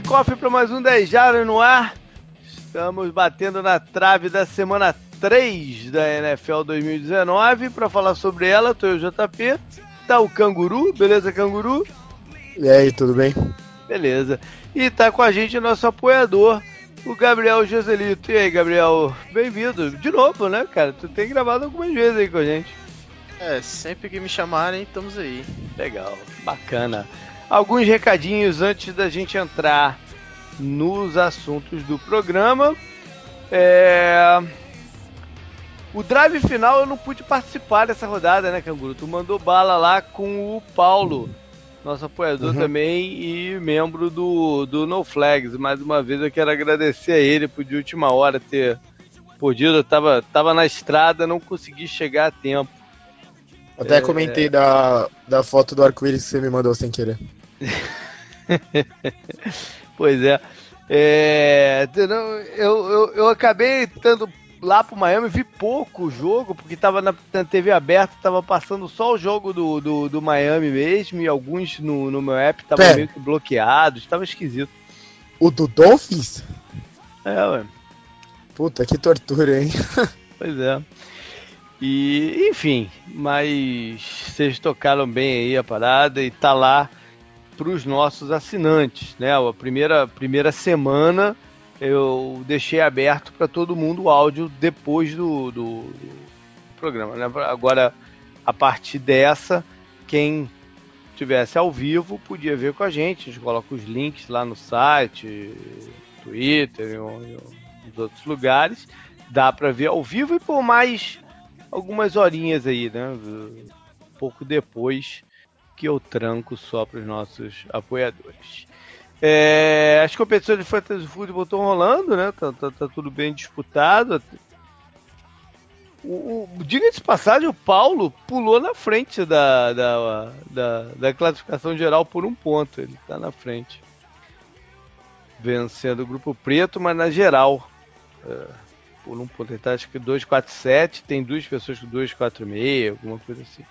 cofre para mais um 10 Jardas no ar. Estamos batendo na trave da semana 3 da NFL 2019. Para falar sobre ela, tô eu, JP. Tá o Canguru, beleza, Canguru? E aí, tudo bem? Beleza. E tá com a gente o nosso apoiador, o Gabriel Joselito. E aí, Gabriel, bem-vindo. De novo, né, cara? Tu tem gravado algumas vezes aí com a gente. É, sempre que me chamarem, estamos aí. Legal, bacana. Alguns recadinhos antes da gente entrar nos assuntos do programa. É... O drive final eu não pude participar dessa rodada, né, Canguru? Tu mandou bala lá com o Paulo, nosso apoiador uhum. também e membro do, do No Flags. Mais uma vez eu quero agradecer a ele por de última hora ter podido. Eu tava, tava na estrada, não consegui chegar a tempo. Até é... comentei da, da foto do arco-íris que você me mandou sem querer. pois é. é eu, eu, eu acabei estando lá pro Miami, vi pouco o jogo, porque tava na, na TV aberta, tava passando só o jogo do, do, do Miami mesmo, e alguns no, no meu app estavam meio que bloqueados, tava esquisito. O do Dolphins? É, ué. Puta, que tortura, hein? pois é. E, enfim, mas vocês tocaram bem aí a parada e tá lá para os nossos assinantes, né? A primeira, primeira semana eu deixei aberto para todo mundo o áudio depois do, do, do programa. Né? Agora, a partir dessa, quem tivesse ao vivo podia ver com a gente. A gente coloca os links lá no site, Twitter e nos outros lugares. Dá para ver ao vivo e por mais algumas horinhas aí, né? Um pouco depois que eu tranco só para os nossos apoiadores. É, as competições de Fantasy Football estão rolando, né? Tá, tá, tá, tudo bem disputado. O, o, Diga-se passagem, o Paulo pulou na frente da, da, da, da, classificação geral por um ponto. Ele está na frente. Vencendo o grupo preto, mas na geral. É, por um ponto. Ele tá acho que 247, tem duas pessoas com 246, alguma coisa assim.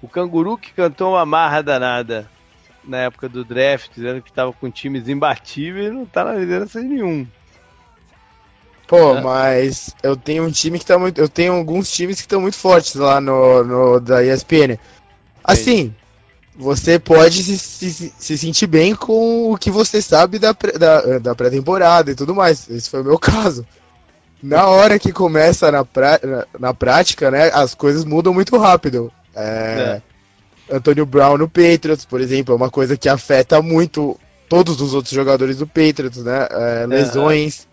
O Canguru que cantou uma marra danada na época do draft, dizendo que tava com times imbatíveis, não tá na liderança de nenhum. Pô, mas eu tenho um time que tá muito. Eu tenho alguns times que estão muito fortes lá no, no da ESPN. Assim, você pode se, se, se, sentir bem com o que você sabe da, da, da pré-temporada e tudo mais. Esse foi o meu caso. Na hora que começa na, pra, na, na prática, né, as coisas mudam muito rápido. É, é. Antônio Brown no Patriots, por exemplo, é uma coisa que afeta muito todos os outros jogadores do Patriots, né? É, lesões,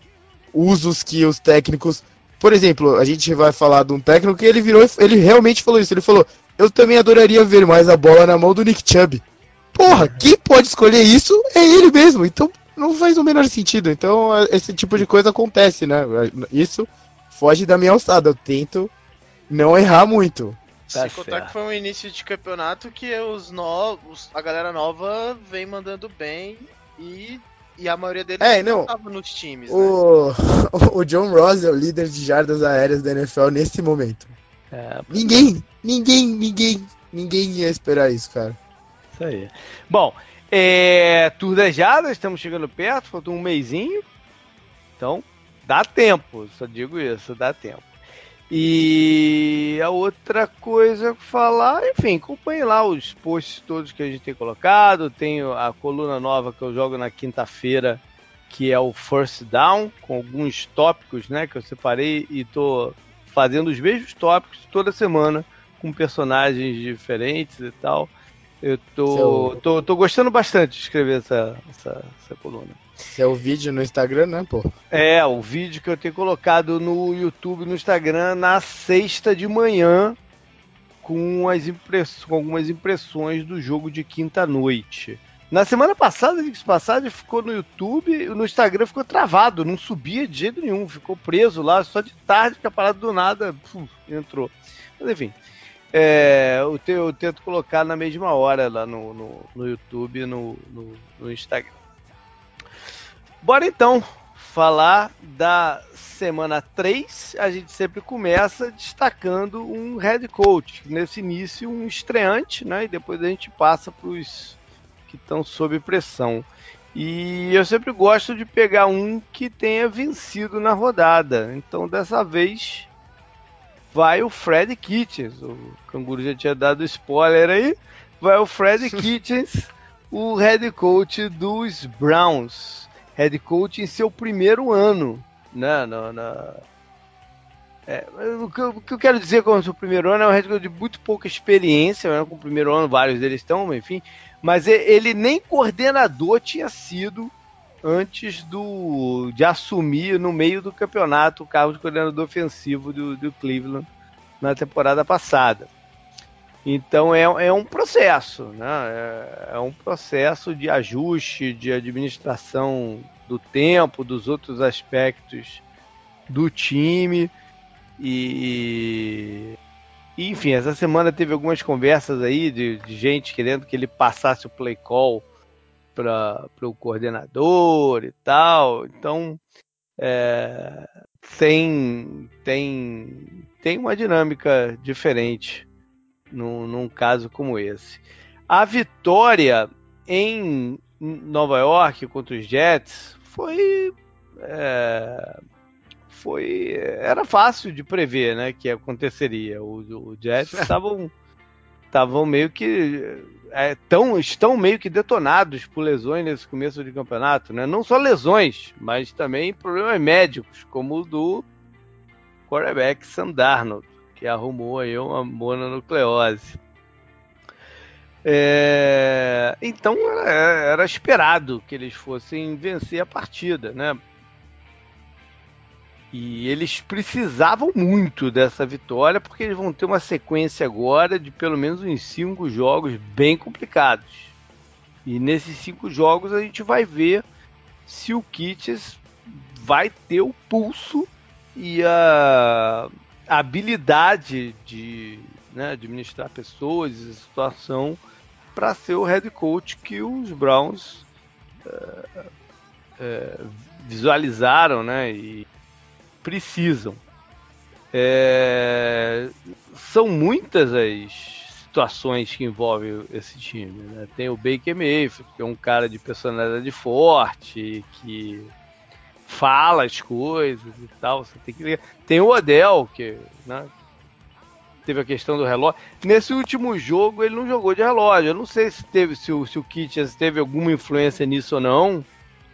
usos que os técnicos. Por exemplo, a gente vai falar de um técnico que ele virou, ele realmente falou isso. Ele falou: Eu também adoraria ver mais a bola na mão do Nick Chubb. Porra, quem pode escolher isso é ele mesmo. Então não faz o menor sentido. Então esse tipo de coisa acontece, né? Isso foge da minha alçada. Eu tento não errar muito. Tá Sem contar que foi um início de campeonato que os novos, a galera nova vem mandando bem e, e a maioria deles é, não tava nos times. O, né? o John Ross é o líder de jardas aéreas da NFL nesse momento. É, ninguém, ninguém, ninguém, ninguém ia esperar isso, cara. Isso aí. Bom, é, Tour das Jardas, estamos chegando perto, falta um mêsinho. Então, dá tempo, só digo isso, dá tempo. E a outra coisa falar, enfim, acompanhe lá os posts todos que a gente tem colocado. Tenho a coluna nova que eu jogo na quinta-feira, que é o First Down, com alguns tópicos né, que eu separei e tô fazendo os mesmos tópicos toda semana, com personagens diferentes e tal. Eu tô, Seu... tô, tô gostando bastante de escrever essa, essa, essa coluna. Esse é o vídeo no Instagram, né, pô? É, o vídeo que eu tenho colocado no YouTube no Instagram na sexta de manhã com, as impress... com algumas impressões do jogo de quinta-noite. Na semana passada, diga passagem, ficou no YouTube, no Instagram ficou travado, não subia de jeito nenhum, ficou preso lá, só de tarde, que a parada do nada puf, entrou. Mas enfim, é, eu, te, eu, tento colocar na mesma hora lá no, no, no YouTube e no, no, no Instagram. Bora então falar da semana 3. A gente sempre começa destacando um head coach. Nesse início, um estreante, né? E depois a gente passa para os que estão sob pressão. E eu sempre gosto de pegar um que tenha vencido na rodada. Então dessa vez vai o Fred Kitchens. O Canguru já tinha dado spoiler aí. Vai o Fred Kitchens, o head coach dos Browns. Head coach em seu primeiro ano. Né, na, na é, o, que eu, o, que eu, quero dizer com o seu primeiro ano é um head coach de muito pouca experiência, né, com o primeiro ano vários deles estão, enfim, mas ele nem coordenador tinha sido antes do de assumir no meio do campeonato o cargo de coordenador ofensivo do, do Cleveland na temporada passada. Então é, é um processo, né? É, é, um processo de ajuste, de administração do tempo, dos outros aspectos do time. E, e enfim, essa semana teve algumas conversas aí de, de gente querendo que ele passasse o play call para o coordenador e tal. Então é, tem, tem, tem uma dinâmica diferente num, num caso como esse. A vitória em Nova York contra os Jets foi é, foi era fácil de prever, né, que aconteceria. O, o Jets estavam estavam meio que é, tão, estão meio que detonados por lesões nesse começo de campeonato, né? Não só lesões, mas também problemas médicos, como o do quarterback Sam Darnold que arrumou aí uma mononucleose. É, então era, era, esperado que eles fossem vencer a partida, né? E eles precisavam muito dessa vitória porque eles vão ter uma sequência agora de pelo menos uns cinco jogos bem complicados. E nesses cinco jogos a gente vai ver se o Kitts vai ter o pulso e a a habilidade de né, administrar pessoas e situação para ser o head coach que os Browns é, é, visualizaram né, e precisam. É, são muitas as situações que envolvem esse time. Né? Tem o Baker Mayfield, que é um cara de personalidade forte, que fala as coisas e tal. Você tem que. Tem o Odell, que né, teve a questão do relógio. Nesse último jogo ele não jogou de relógio. Eu não sei se teve se o, se o Kitchens teve alguma influência nisso ou não.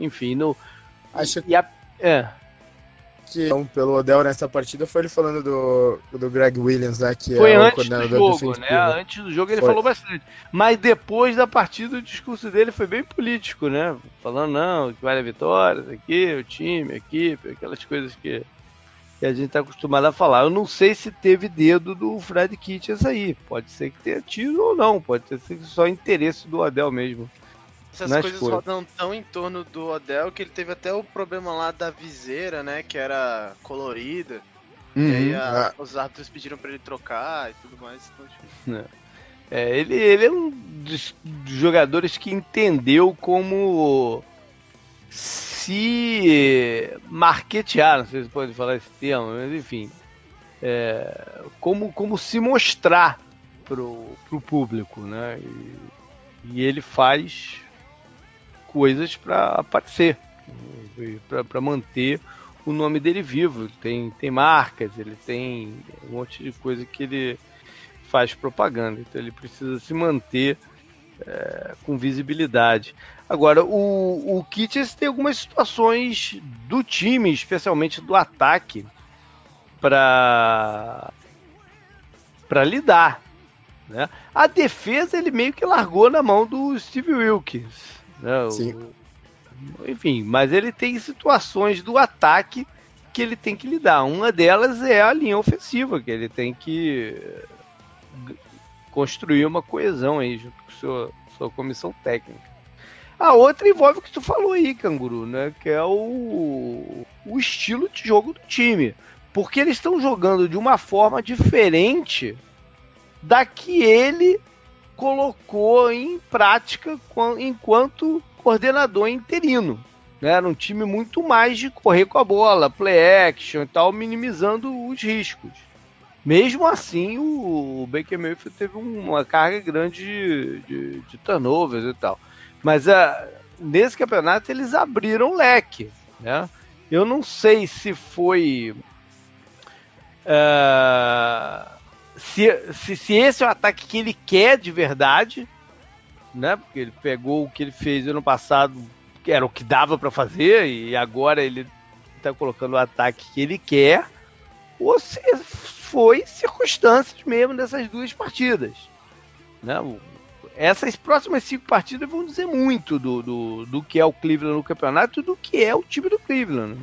Enfim, no. Acho que. A, é que pelo Odell nessa partida foi ele falando do, do Greg Williams, né? Que foi é antes do jogo, né? Antes do jogo ele foi. falou bastante. Mas depois da partida o discurso dele foi bem político, né? Falando, não, que vale a vitória, aqui, o time, a equipe, aquelas coisas que, que a gente tá acostumado a falar. Eu não sei se teve dedo do Fred Kitchens aí. Pode ser que tenha tido ou não. Pode ser só interesse do Odell mesmo. Essas coisas escolha. rodam tão em torno do Odell que ele teve até o problema lá da viseira, né? Que era colorida. Uhum, e aí a, ah. os árbitros pediram para ele trocar e tudo mais. Então, tipo... é. É, ele, ele é um dos jogadores que entendeu como se marketear, não sei se pode falar esse termo, mas enfim, é, como, como se mostrar pro, pro público, né? E, e ele faz coisas para aparecer, para manter o nome dele vivo. Tem, tem marcas, ele tem um monte de coisa que ele faz propaganda, então ele precisa se manter é, com visibilidade. Agora, o, o Kitchens tem algumas situações do time, especialmente do ataque, para para lidar. Né? A defesa ele meio que largou na mão do Steve Wilkins. Né? Sim. O, enfim, mas ele tem situações do ataque que ele tem que lidar. Uma delas é a linha ofensiva, que ele tem que construir uma coesão aí junto com a sua, sua comissão técnica. A outra envolve o que tu falou aí, Canguru, né? Que é o, o estilo de jogo do time. Porque eles estão jogando de uma forma diferente da que ele colocou em prática enquanto coordenador interino. Né? Era um time muito mais de correr com a bola, play action e tal, minimizando os riscos. Mesmo assim, o Baker Mayfield teve uma carga grande de, de, de turnovers e tal. Mas a, nesse campeonato eles abriram leque, né? Eu não sei se foi uh, se, se, se, esse é o ataque que ele quer de verdade, né? Porque ele pegou o que ele fez ano passado, que era o que dava para fazer, e agora ele tá colocando o ataque que ele quer, ou se foi circunstâncias mesmo dessas duas partidas. Né? Essas próximas cinco partidas vão dizer muito do, do, do que é o Cleveland no campeonato e do que é o time do Cleveland.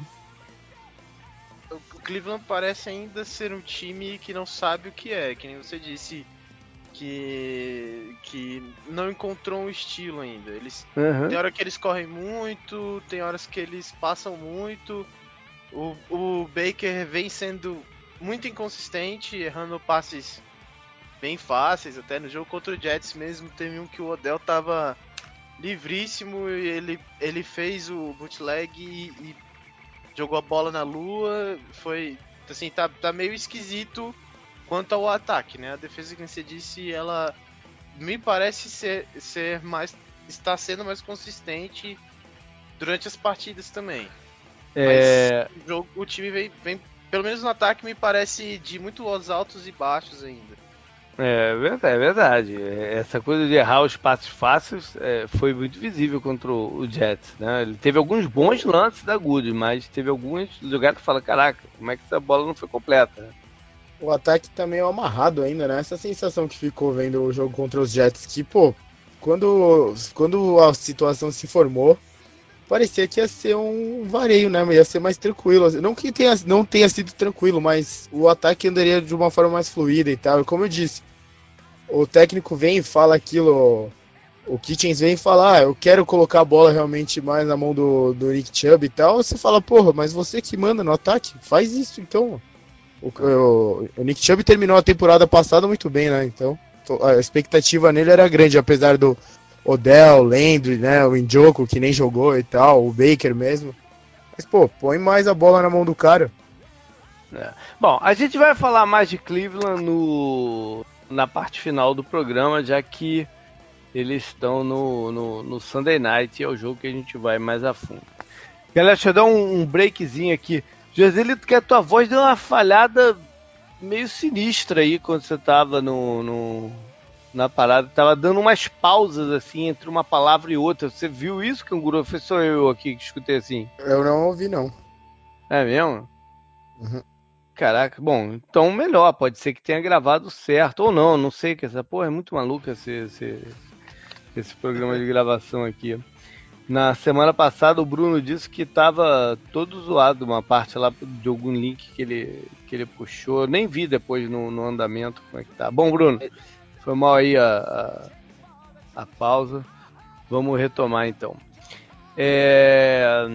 Cleveland parece ainda ser um time que não sabe o que é, que nem você disse que que não encontrou um estilo ainda. Eles uhum. tem hora que eles correm muito, tem horas que eles passam muito. O, o Baker vem sendo muito inconsistente, errando passes bem fáceis, até no jogo contra o Jets mesmo teve um que o Odell tava livríssimo e ele, ele fez o bootleg e, e jogou a bola na lua, foi assim, tá, tá meio esquisito quanto ao ataque, né? A defesa que você disse, ela me parece ser, ser mais está sendo mais consistente durante as partidas também. É... Mas o, jogo, o time vem, vem, pelo menos no ataque, me parece de muito altos e baixos ainda. É verdade, é verdade. Essa coisa de errar os passos fáceis é, foi muito visível contra o Jets. Né? Ele teve alguns bons lances da Good, mas teve alguns jogadas que fala, caraca, como é que essa bola não foi completa? O ataque tá meio amarrado ainda, né? Essa sensação que ficou vendo o jogo contra os Jets, que, pô, quando, quando a situação se formou, parecia que ia ser um vareio, né? Ia ser mais tranquilo. Não que tenha, não tenha sido tranquilo, mas o ataque andaria de uma forma mais fluida e tal. E como eu disse, o técnico vem e fala aquilo. O Kitchens vem e fala, ah, eu quero colocar a bola realmente mais na mão do, do Nick Chubb e tal. Você fala, porra, mas você que manda no ataque, faz isso então. O, o, o Nick Chubb terminou a temporada passada muito bem, né? Então a expectativa nele era grande, apesar do Odell, Landry, né? O Injoko que nem jogou e tal, o Baker mesmo. Mas, pô, põe mais a bola na mão do cara. É. Bom, a gente vai falar mais de Cleveland no, na parte final do programa, já que eles estão no, no, no Sunday Night e é o jogo que a gente vai mais a fundo. Galera, deixa eu dar um, um breakzinho aqui. Joselito, que a tua voz deu uma falhada meio sinistra aí quando você tava no, no, na parada. Tava dando umas pausas assim entre uma palavra e outra. Você viu isso, Canguru? Foi só eu aqui que escutei assim? Eu não ouvi, não. É mesmo? Uhum. Caraca, bom, então melhor, pode ser que tenha gravado certo, ou não, não sei, que essa porra é muito maluca esse, esse, esse programa de gravação aqui. Na semana passada o Bruno disse que tava todo zoado uma parte lá de algum link que ele, que ele puxou. Nem vi depois no, no andamento como é que tá. Bom, Bruno, foi mal aí a, a, a pausa. Vamos retomar então. É,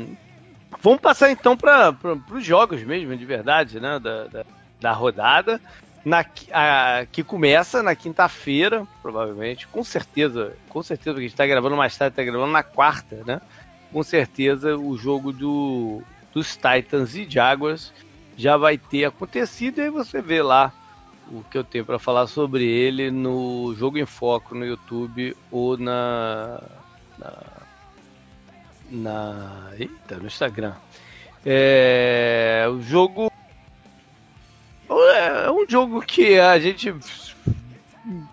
Vamos passar então para os jogos mesmo, de verdade, né? Da, da, da rodada. Na, a, que começa na quinta-feira, provavelmente, com certeza, com certeza, porque a gente está gravando mais tarde, está gravando na quarta, né? Com certeza o jogo do, dos Titans e Jaguars já vai ter acontecido e aí você vê lá o que eu tenho para falar sobre ele no Jogo em Foco no YouTube ou na, na na. Eita, no Instagram. É. O jogo. É um jogo que a gente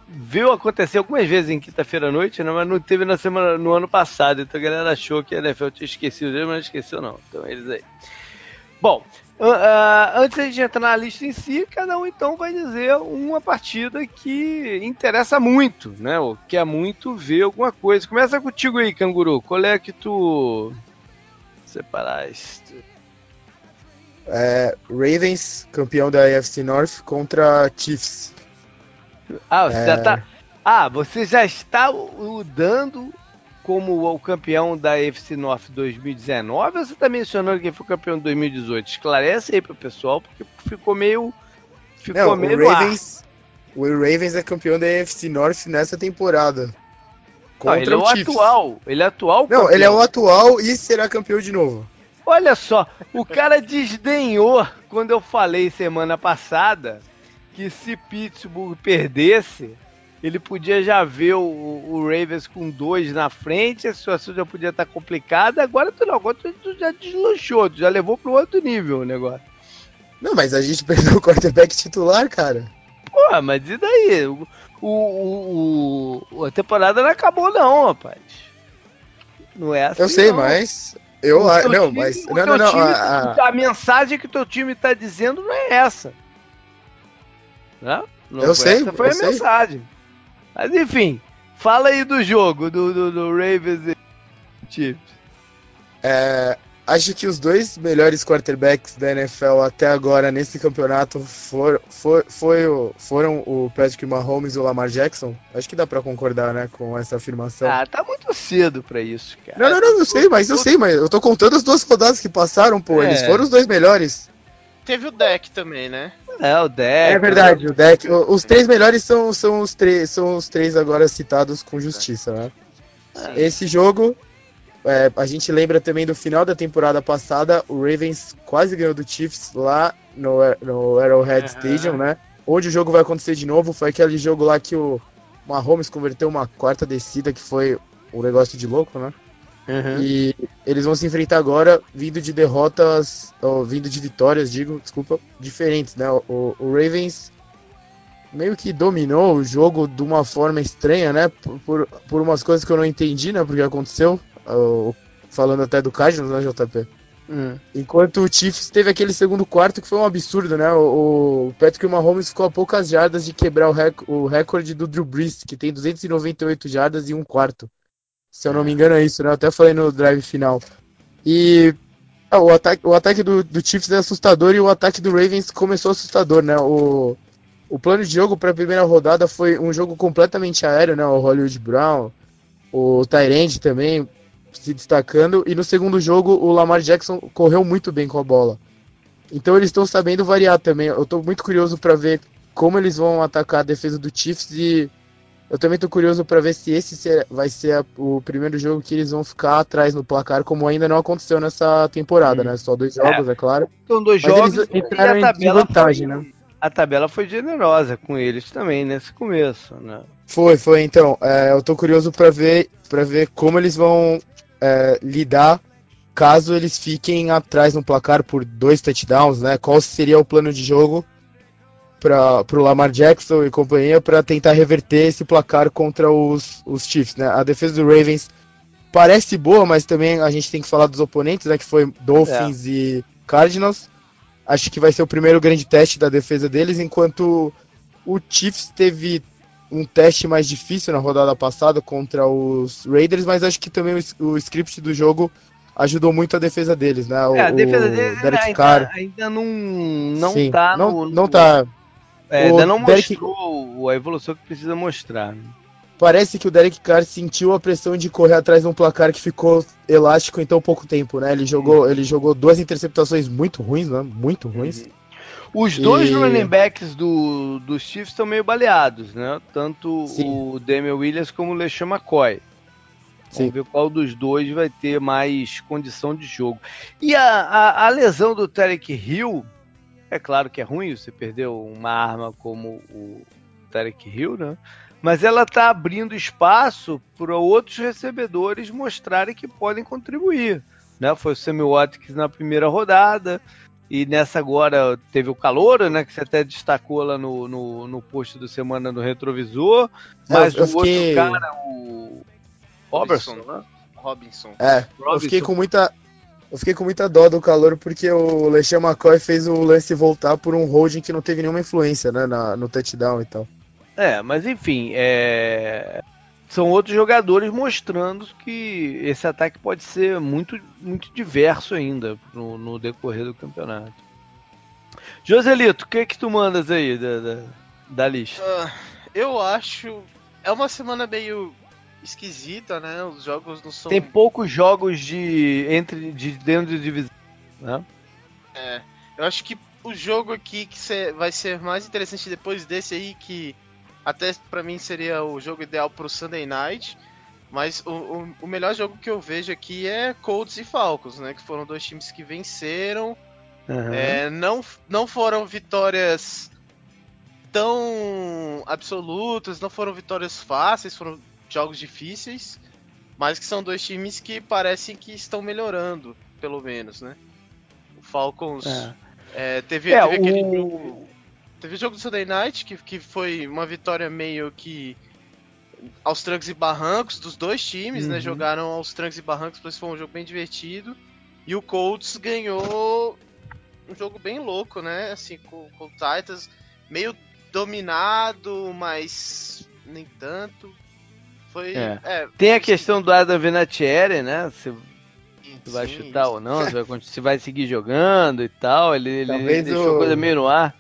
viu acontecer algumas vezes em quinta-feira à noite, né? mas não teve na semana, no ano passado. Então a galera achou que a NFL tinha esquecido mas não esqueceu não. Então eles aí. Bom, Uh, antes de entrar na lista em si, cada um então vai dizer uma partida que interessa muito, né? Ou quer muito ver alguma coisa. Começa contigo aí, Canguru. Qual é que tu separaste? É, Ravens, campeão da AFC North, contra Chiefs. Ah, você é... já tá. Ah, você já está dando como o campeão da FC North 2019 ou você está mencionando que foi campeão de 2018? Esclarece aí pro pessoal, porque ficou meio. Ficou Não, meio. O Ravens, o Ravens é campeão da FC North nessa temporada. Contra Não, ele é o, Chiefs. atual. Ele é atual. Não, campeão. ele é o atual e será campeão de novo. Olha só, o cara desdenhou quando eu falei semana passada que se Pittsburgh perdesse, ele podia já ver o, o Ravens com dois na frente, a situação já podia estar complicada. Agora tu não, agora tu, tu já deslanchou, tu já levou pro outro nível o negócio. Não, mas a gente perdeu o quarterback titular, cara. Pô, mas e daí? O, o, o, a temporada não acabou, não, rapaz. Não é assim. Eu sei, não. mas. Eu acho. Não, time, mas. Não, não, não. Time, a, a... mensagem que o teu time tá dizendo não é essa. Né? Não eu sei. Essa foi eu a sei. mensagem. Mas enfim, fala aí do jogo, do, do, do Ravens e Chiefs. É, acho que os dois melhores quarterbacks da NFL até agora nesse campeonato for, for, foi foram o Patrick Mahomes e o Lamar Jackson. Acho que dá para concordar, né, com essa afirmação. Ah, tá muito cedo para isso, cara. Não, não, não, eu sei, mas eu sei, mas eu tô contando as duas rodadas que passaram, pô. É. Eles foram os dois melhores. Teve o deck também, né? É, o deck. É verdade, o deck. Os três melhores são, são, os, três, são os três agora citados com justiça, né? Esse jogo, é, a gente lembra também do final da temporada passada, o Ravens quase ganhou do Chiefs lá no, no Arrowhead uhum. Stadium, né? Onde o jogo vai acontecer de novo, foi aquele jogo lá que o Mahomes converteu uma quarta descida, que foi um negócio de louco, né? Uhum. E eles vão se enfrentar agora, vindo de derrotas, ou vindo de vitórias, digo, desculpa, diferentes, né? O, o Ravens meio que dominou o jogo de uma forma estranha, né? Por, por, por umas coisas que eu não entendi, né? Porque aconteceu, falando até do Cardinals, né, JP? Uhum. Enquanto o Chiefs teve aquele segundo quarto que foi um absurdo, né? O, o Patrick Mahomes ficou a poucas jardas de quebrar o, rec, o recorde do Drew Brees, que tem 298 jardas e um quarto. Se eu não me engano é isso, né? Eu até falei no drive final. E ah, o ataque, o ataque do, do Chiefs é assustador e o ataque do Ravens começou assustador, né? O, o plano de jogo para a primeira rodada foi um jogo completamente aéreo, né? O Hollywood Brown, o Tyrande também se destacando. E no segundo jogo o Lamar Jackson correu muito bem com a bola. Então eles estão sabendo variar também. Eu estou muito curioso para ver como eles vão atacar a defesa do Chiefs e eu também tô curioso para ver se esse vai ser o primeiro jogo que eles vão ficar atrás no placar, como ainda não aconteceu nessa temporada, hum. né? Só dois jogos, é, é claro. São dois Mas jogos eles entraram e a tabela em vantagem, foi, né? A tabela foi generosa com eles também nesse começo, né? Foi, foi. Então, é, eu tô curioso para ver, para ver como eles vão é, lidar caso eles fiquem atrás no placar por dois touchdowns, né? Qual seria o plano de jogo para o Lamar Jackson e companhia para tentar reverter esse placar contra os, os Chiefs. Né? A defesa do Ravens parece boa, mas também a gente tem que falar dos oponentes, né, que foi Dolphins é. e Cardinals. Acho que vai ser o primeiro grande teste da defesa deles, enquanto o Chiefs teve um teste mais difícil na rodada passada contra os Raiders, mas acho que também o, o script do jogo ajudou muito a defesa deles, né? O, é, a defesa deles ainda, ainda não, não Sim, tá não, no, não tá é, ainda não Derek... mostrou a evolução que precisa mostrar. Né? Parece que o Derek Carr sentiu a pressão de correr atrás de um placar que ficou elástico em tão pouco tempo, né? Ele jogou, uhum. ele jogou duas interceptações muito ruins, né? Muito ruins. Uhum. Os dois e... running backs do, dos Chiefs estão meio baleados, né? Tanto Sim. o Damian Williams como o LeSean McCoy. Sim. Vamos ver qual dos dois vai ter mais condição de jogo. E a, a, a lesão do Tarek Hill é claro que é ruim você perder uma arma como o Tarek Hill, né? Mas ela está abrindo espaço para outros recebedores mostrarem que podem contribuir. Né? Foi o Sammy Watkins na primeira rodada, e nessa agora teve o calor, né? Que você até destacou lá no, no, no post do Semana no Retrovisor. Mas eu, eu o fiquei... outro cara, o Robertson, né? Robinson. É, Robinson. eu fiquei com muita. Eu fiquei com muita dó do calor porque o LeSean McCoy fez o lance voltar por um holding que não teve nenhuma influência, né, na, no touchdown e tal. É, mas enfim, é... são outros jogadores mostrando que esse ataque pode ser muito, muito diverso ainda no, no decorrer do campeonato. Joselito, o que é que tu mandas aí da, da, da lista? Uh, eu acho. É uma semana meio esquisita, né? Os jogos não são. Tem poucos jogos de entre de dentro de divisão, né? É. Eu acho que o jogo aqui que vai ser mais interessante depois desse aí que até para mim seria o jogo ideal pro Sunday Night. Mas o, o, o, melhor jogo que eu vejo aqui é Colts e Falcons, né? Que foram dois times que venceram. Uhum. É, não, não foram vitórias tão absolutas, não foram vitórias fáceis, foram jogos difíceis, mas que são dois times que parecem que estão melhorando, pelo menos, né? O Falcons é. É, teve, é, teve o... aquele jogo, teve o jogo do Sunday Night que, que foi uma vitória meio que aos trancos e barrancos dos dois times, né? uhum. né? Jogaram aos trancos e barrancos, mas foi um jogo bem divertido. E o Colts ganhou um jogo bem louco, né? Assim, com, com o Titans meio dominado, mas nem tanto. Foi. É. É, Tem a questão do Adam Vinatieri, né? Se, vai chutar ou não, se vai, se vai, seguir jogando e tal. Ele, ele deixou o... coisa meio no ar.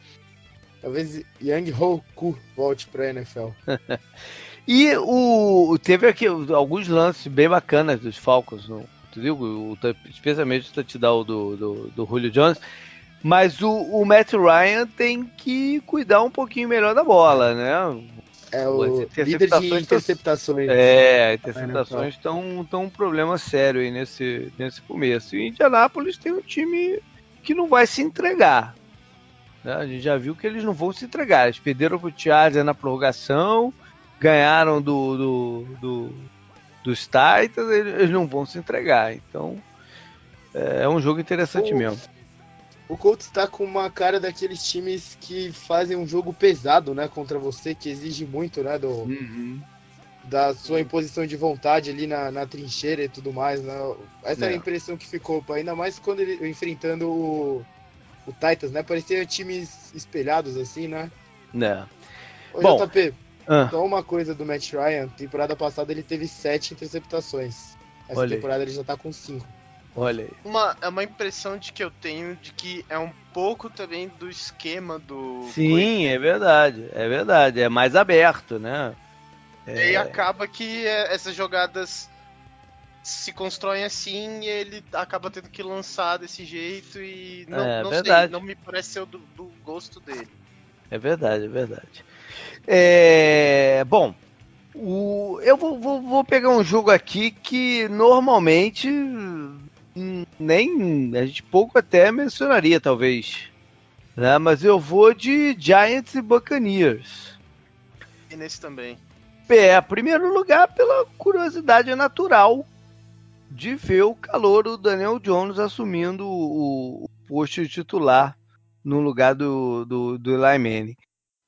Talvez Yang Hoku volte pra NFL. e o, teve aqui alguns lances bem bacanas dos Falcons, no, tu viu? O, especialmente o touchdown do, do, do Julio Jones. Mas o, o Matt Ryan tem que cuidar um pouquinho melhor da bola, né? É o líder de interceptações. É, interceptações estão tão um problema sério aí nesse, nesse começo. E Indianápolis tem um time que não vai se entregar. Né? A gente já viu que eles não vão se entregar. Eles perderam pro Chargers na prorrogação, ganharam do, do, do, dos Titans, eles não vão se entregar. Então é, é um jogo interessante o, mesmo. O Colts está com uma cara daqueles times que fazem um jogo pesado, né, contra você, que exige muito, né, do, uhum. da sua imposição de vontade ali na, na trincheira e tudo mais, né? Essa é. a impressão que ficou, ainda mais quando ele enfrentando o, o Titans, né? Parecia times espelhados assim, né? Né. Bom, JP, ah. Só uma coisa do Matt Ryan, temporada passada ele teve sete interceptações. Essa Olha temporada ele já tá com cinco. Olha aí. Uma, é uma impressão de que eu tenho de que é um pouco também do esquema do. Sim, é verdade. É verdade. É mais aberto, né? É... E acaba que é, essas jogadas se constroem assim e ele acaba tendo que lançar desse jeito e não, é, não verdade. sei, não me parece ser do, do gosto dele. É verdade, é verdade. É, bom, o, eu vou, vou, vou, pegar um jogo aqui que normalmente nem a gente pouco até mencionaria, talvez. Né? Mas eu vou de Giants e Buccaneers. E nesse também. É, primeiro lugar, pela curiosidade natural de ver o calor do Daniel Jones assumindo o, o posto de titular no lugar do, do, do Eli Manning.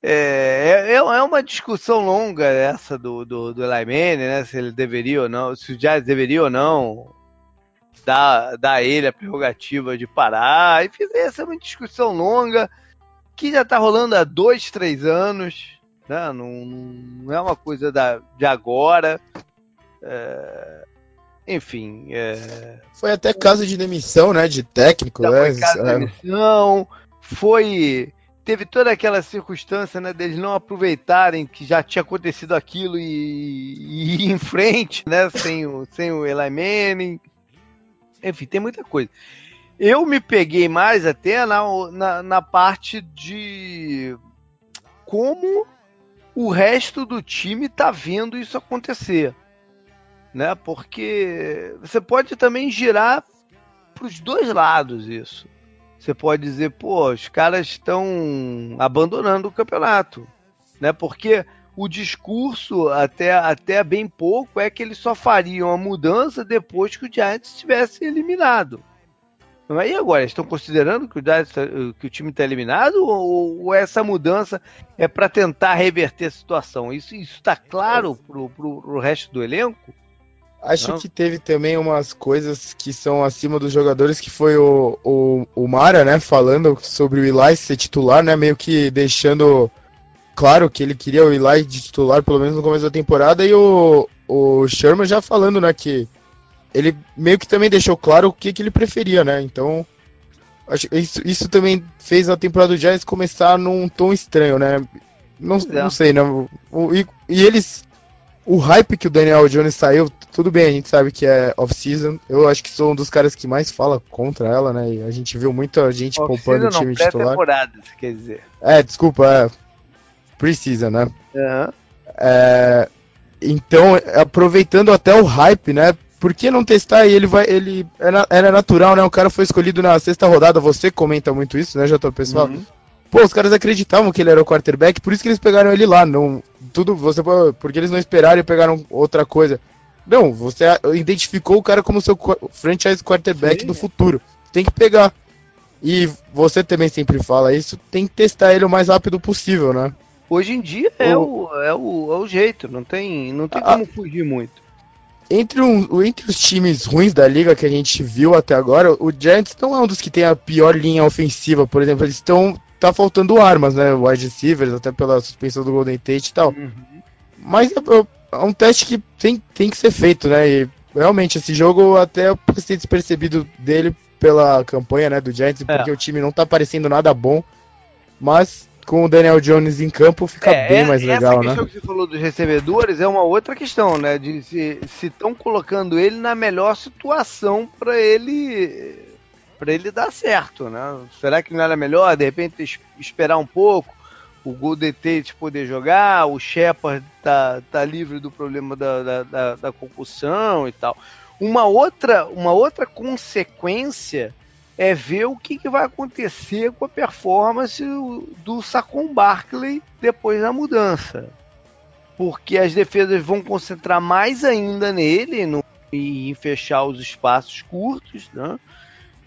É, é, é, é uma discussão longa essa do, do, do Eli Manning, né? Se ele deveria ou não, se o Jazz deveria ou não dar, dar a ele a prerrogativa de parar. Enfim, essa é uma discussão longa que já está rolando há dois, três anos. Né? Não, não é uma coisa da, de agora. É, enfim. É... Foi até caso de demissão, né? De técnico. Né? Foi caso de demissão. Foi teve toda aquela circunstância né, deles não aproveitarem que já tinha acontecido aquilo e, e ir em frente, né? Sem o, sem o Eli Manning. Enfim, tem muita coisa. Eu me peguei mais até na, na, na parte de como o resto do time tá vendo isso acontecer. Né? Porque você pode também girar para os dois lados isso você pode dizer, pô, os caras estão abandonando o campeonato, né? Porque o discurso até, até bem pouco é que eles só fariam a mudança depois que o Giants estivesse eliminado. É? E agora, estão considerando que o, Giants, tá, que o time está eliminado ou, ou, essa mudança é para tentar reverter a situação? Isso está claro para o resto do elenco? Acho não. que teve também umas coisas que são acima dos jogadores, que foi o, o, o Mara, né, falando sobre o Eli ser titular, né, meio que deixando claro que ele queria o Eli de titular, pelo menos no começo da temporada, e o, o Sherman já falando, né, que ele meio que também deixou claro o que, que ele preferia, né, então acho, isso, isso também fez a temporada do Giants começar num tom estranho, né, não, não sei, né, o, e, e eles o hype que o Daniel Jones saiu, tudo bem, a gente sabe que é off-season. Eu acho que sou um dos caras que mais fala contra ela, né? E a gente viu muita gente poupando o time não, titular. temporada quer dizer. É, desculpa, é. Precisa, né? Uhum. É, então, aproveitando até o hype, né? Por que não testar? E ele vai. Ele era, era natural, né? O cara foi escolhido na sexta rodada. Você comenta muito isso, né, Jota, pessoal? Uhum. pô, os caras acreditavam que ele era o quarterback, por isso que eles pegaram ele lá, não tudo você porque eles não esperaram e pegaram outra coisa. Não, você identificou o cara como seu franchise quarterback Sim. do futuro. Tem que pegar. E você também sempre fala isso, tem que testar ele o mais rápido possível, né? Hoje em dia é o, é o, é o jeito, não tem, não tem como fugir muito. Entre, um, entre os times ruins da liga que a gente viu até agora, o Giants não é um dos que tem a pior linha ofensiva, por exemplo, eles estão tá faltando armas, né, wide receivers, até pela suspensão do Golden Tate e tal. Uhum. Mas é, é, um teste que tem, tem que ser feito, né, e realmente esse jogo até passei despercebido dele pela campanha, né, do Giants, é. porque o time não tá parecendo nada bom, mas com o Daniel Jones em campo fica é, bem mais legal, né? Essa questão que você falou dos recebedores é uma outra questão, né? De se estão colocando ele na melhor situação para ele para ele dar certo, né? Será que não era melhor de repente esperar um pouco? O Golden Tate poder jogar, o Shepard tá, tá livre do problema da, da, da, da concussão e tal. Uma outra, uma outra consequência é ver o que, que vai acontecer com a performance do Saquon Barkley depois da mudança. Porque as defesas vão concentrar mais ainda nele no, e em fechar os espaços curtos, né?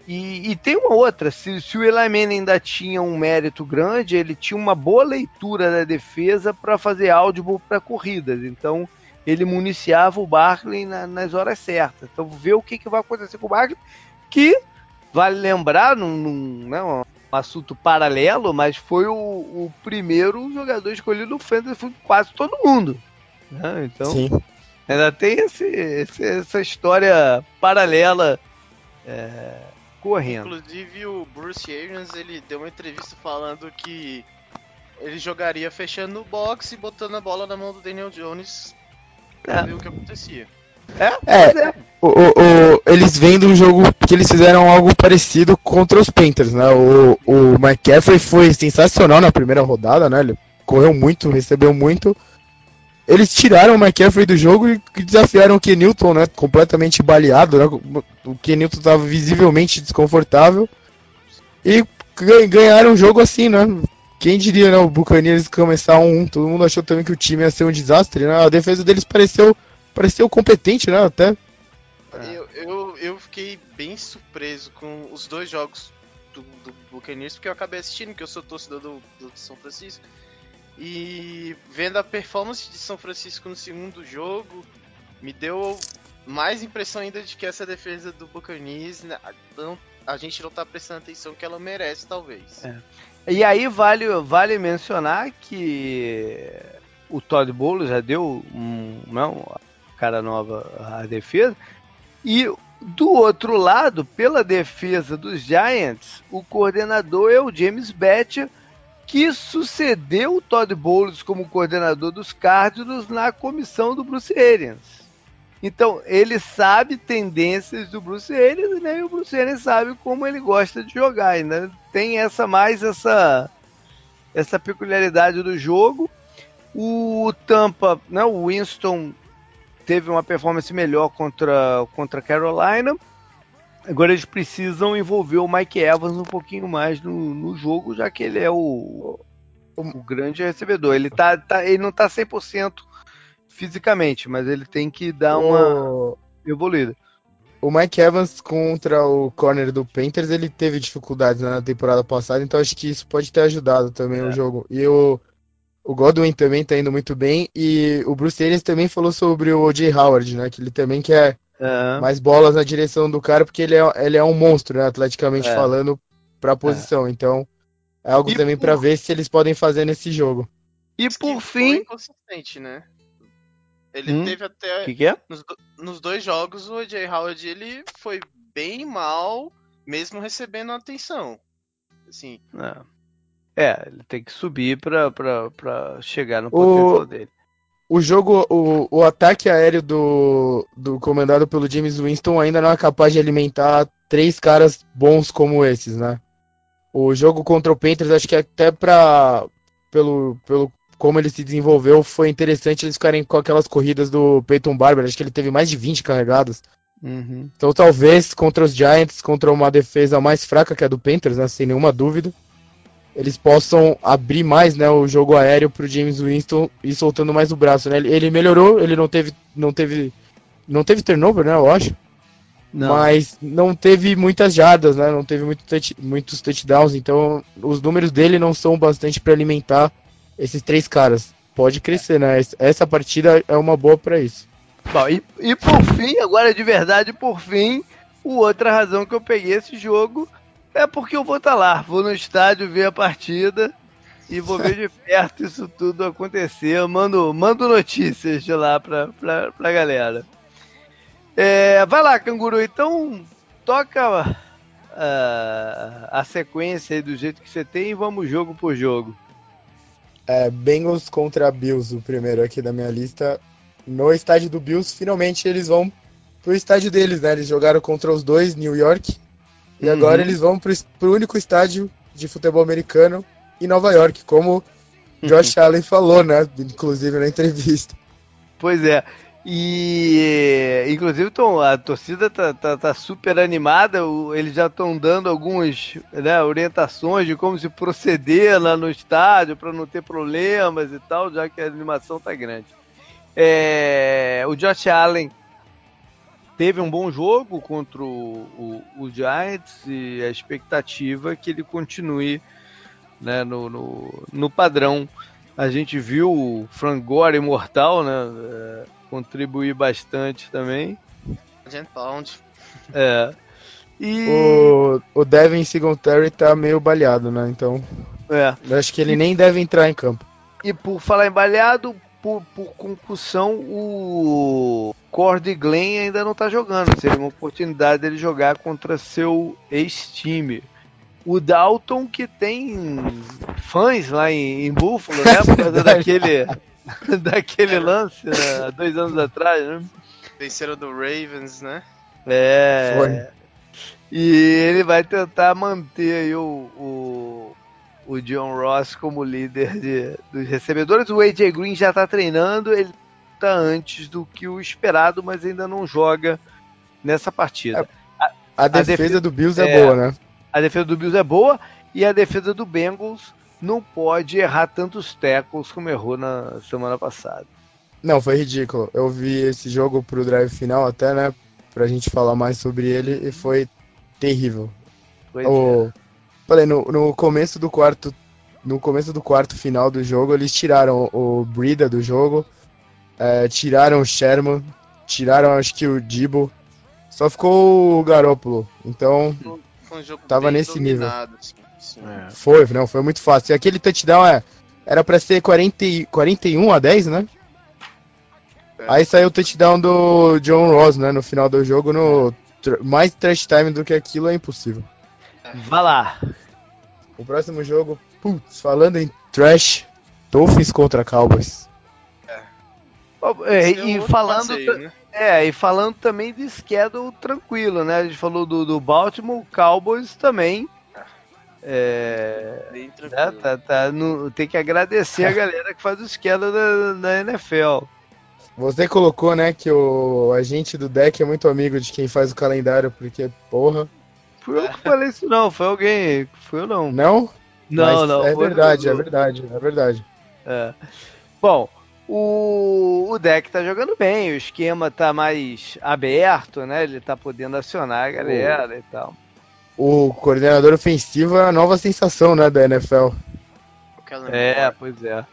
E, e, tem uma outra, se, se, o Eli Manning ainda tinha um mérito grande, ele tinha uma boa leitura da defesa para fazer audible para corridas. Então ele municiava o Barkley na, nas horas certas. Então ver o que, que vai acontecer com o Barkley, que Vale lembrar, num, num né, um assunto paralelo, mas foi o, o primeiro jogador escolhido no Fantasy foi quase todo mundo. Né? Então, Sim. ainda tem esse, esse, essa história paralela é, correndo. Inclusive, o Bruce Arians ele deu uma entrevista falando que ele jogaria fechando o box e botando a bola na mão do Daniel Jones pra é. ver o que acontecia. É, é, é. O, o, o, eles vêm de um jogo que eles fizeram algo parecido contra os Panthers, né? O, o McCaffrey foi sensacional na primeira rodada, né? Ele correu muito, recebeu muito. Eles tiraram o McCaffrey do jogo e desafiaram o Kenilton, né? Completamente baleado, né? O Kenilton estava visivelmente desconfortável. E ganharam o jogo assim, né? Quem diria, né? O Buccaneers começar um, um todo mundo achou também que o time ia ser um desastre, né? A defesa deles pareceu pareceu competente, né? Até. Eu, eu, eu fiquei bem surpreso com os dois jogos do, do Buccaneers, porque eu acabei assistindo, que eu sou torcedor do, do São Francisco. E vendo a performance de São Francisco no segundo jogo, me deu mais impressão ainda de que essa defesa do Buccaneers né, não, a gente não tá prestando atenção que ela merece, talvez. É. E aí vale, vale mencionar que o Todd Bowles já deu um, não, cara nova a defesa. E do outro lado, pela defesa dos Giants, o coordenador é o James Betcher, que sucedeu o Todd Bowles como coordenador dos Cardinals na comissão do Bruce Arians. Então, ele sabe tendências do Bruce Arians, né? E o Bruce Arians sabe como ele gosta de jogar. Ainda tem essa mais essa essa peculiaridade do jogo. O Tampa, né, o Winston teve uma performance melhor contra, contra Carolina. Agora eles precisam envolver o Mike Evans um pouquinho mais no, no jogo, já que ele é o, o grande recebedor. Ele, tá, tá, ele não está 100% fisicamente, mas ele tem que dar uma evoluída. O Mike Evans contra o corner do Panthers, ele teve dificuldades na temporada passada, então acho que isso pode ter ajudado também é. o jogo. E o, o Godwin também tá indo muito bem. E o Bruce Arians também falou sobre o O.J. Howard, né? Que ele também quer é. mais bolas na direção do cara, porque ele é, ele é um monstro, né? Atleticamente é. falando, pra posição. É. Então, é algo e também por... para ver se eles podem fazer nesse jogo. E por fim. consistente, né? Ele hum, teve até. Que que é? nos, nos, dois jogos, o O.J. Howard ele foi bem mal, mesmo recebendo atenção. Assim. É. É, ele tem que subir pra chegar no potencial o, dele. O jogo, o, o ataque aéreo do, do comandado pelo James Winston ainda não é capaz de alimentar três caras bons como esses, né? O jogo contra o Panthers, acho que até pra. Pelo, pelo como ele se desenvolveu, foi interessante eles ficarem com aquelas corridas do Peyton Barber. Acho que ele teve mais de 20 carregadas. Uhum. Então talvez contra os Giants, contra uma defesa mais fraca que a do Panthers, né, sem nenhuma dúvida eles possam abrir mais né, o jogo aéreo para o James Winston e soltando mais o braço. Né? Ele, melhorou, ele não teve, não teve, não teve turnover, né? Eu acho. Não. Mas não teve muitas jardas, né? Não teve muito touch, muitos touchdowns. Então os números dele não são bastante para alimentar esses três caras. Pode crescer, né? Essa partida é uma boa para isso. Bom, e, e por fim, agora de verdade, por fim, o outra razão que eu peguei esse jogo é porque eu vou estar tá lá, vou no estádio ver a partida e vou ver de perto isso tudo acontecer. Eu mando, mando notícias de lá pra, pra, pra galera. É, vai lá, canguru, então toca uh, a sequência aí do jeito que você tem e vamos jogo por jogo. É, Bengals contra Bills, o primeiro aqui da minha lista. No estádio do Bills, finalmente eles vão pro estádio deles, né? Eles jogaram contra os dois, New York, e uhum. agora eles vão pro, pro único estádio de futebol americano em Nova York, como Josh uhum. Allen falou, né? Inclusive na entrevista. Pois é. E inclusive Tom, a torcida tá, tá, tá super animada, eles já estão dando algumas né, orientações de como se proceder lá no estádio para não ter problemas e tal, já que a animação tá grande. É, o Josh Allen teve um bom jogo contra o, o, o Giants e a expectativa é que ele continue né, no, no, no, padrão. A gente viu o Frank Gore imortal né, é, contribuir bastante também. Pound. É. E... O, o Devin Singletary tá meio baleado, né? Então. É. Eu acho que ele e... nem deve entrar em campo. E por falar em baleado, por, por concussão, o Cord Glenn ainda não está jogando. Seria uma oportunidade dele jogar contra seu ex-time. O Dalton, que tem fãs lá em, em Buffalo, né? Por causa daquele, daquele lance né, dois anos atrás, né? Venceram do Ravens, né? É. Foi. E ele vai tentar manter aí o, o, o John Ross como líder de, dos recebedores. O AJ Green já está treinando, ele está antes do que o esperado, mas ainda não joga nessa partida. A, a, defesa, a defesa, do Bills é, é, boa, né? A defesa do Bills é boa e a defesa do Bengals não pode errar tantos tackles como errou na semana passada. Não, foi ridículo. Eu vi esse jogo pro drive final até, né? Pra gente falar mais sobre ele e foi terrível. Pois o, é Falei, no, no começo do quarto. No começo do quarto final do jogo, eles tiraram o Brida do jogo, é, tiraram o Sherman, tiraram acho que o Dibo. Só ficou o Garópolo. Então. Foi um jogo tava nesse nível. Assim, é. Foi, não, foi muito fácil. E aquele touchdown é, era pra ser 40, 41 a 10, né? É. Aí saiu o touchdown do John Ross, né? No final do jogo, no mais trash time do que aquilo é impossível. Vá lá. O próximo jogo, putz, falando em trash, Dolphins contra Cowboys. É. é e, é falando passeio, né? é, e falando também de schedule tranquilo, né? A gente falou do, do Baltimore, Cowboys também. É, Bem né? tá, tá no, tem que agradecer a galera que faz o schedule da, da NFL. Você colocou, né, que o agente do deck é muito amigo de quem faz o calendário, porque, porra, fui eu que falei isso, não. Foi alguém. Fui eu, não. Não? Não, Mas não. É verdade, é verdade, é verdade. É. Bom, o, o deck tá jogando bem, o esquema tá mais aberto, né? Ele tá podendo acionar a galera o, e tal. O coordenador ofensivo é a nova sensação, né, da NFL. É, pois é.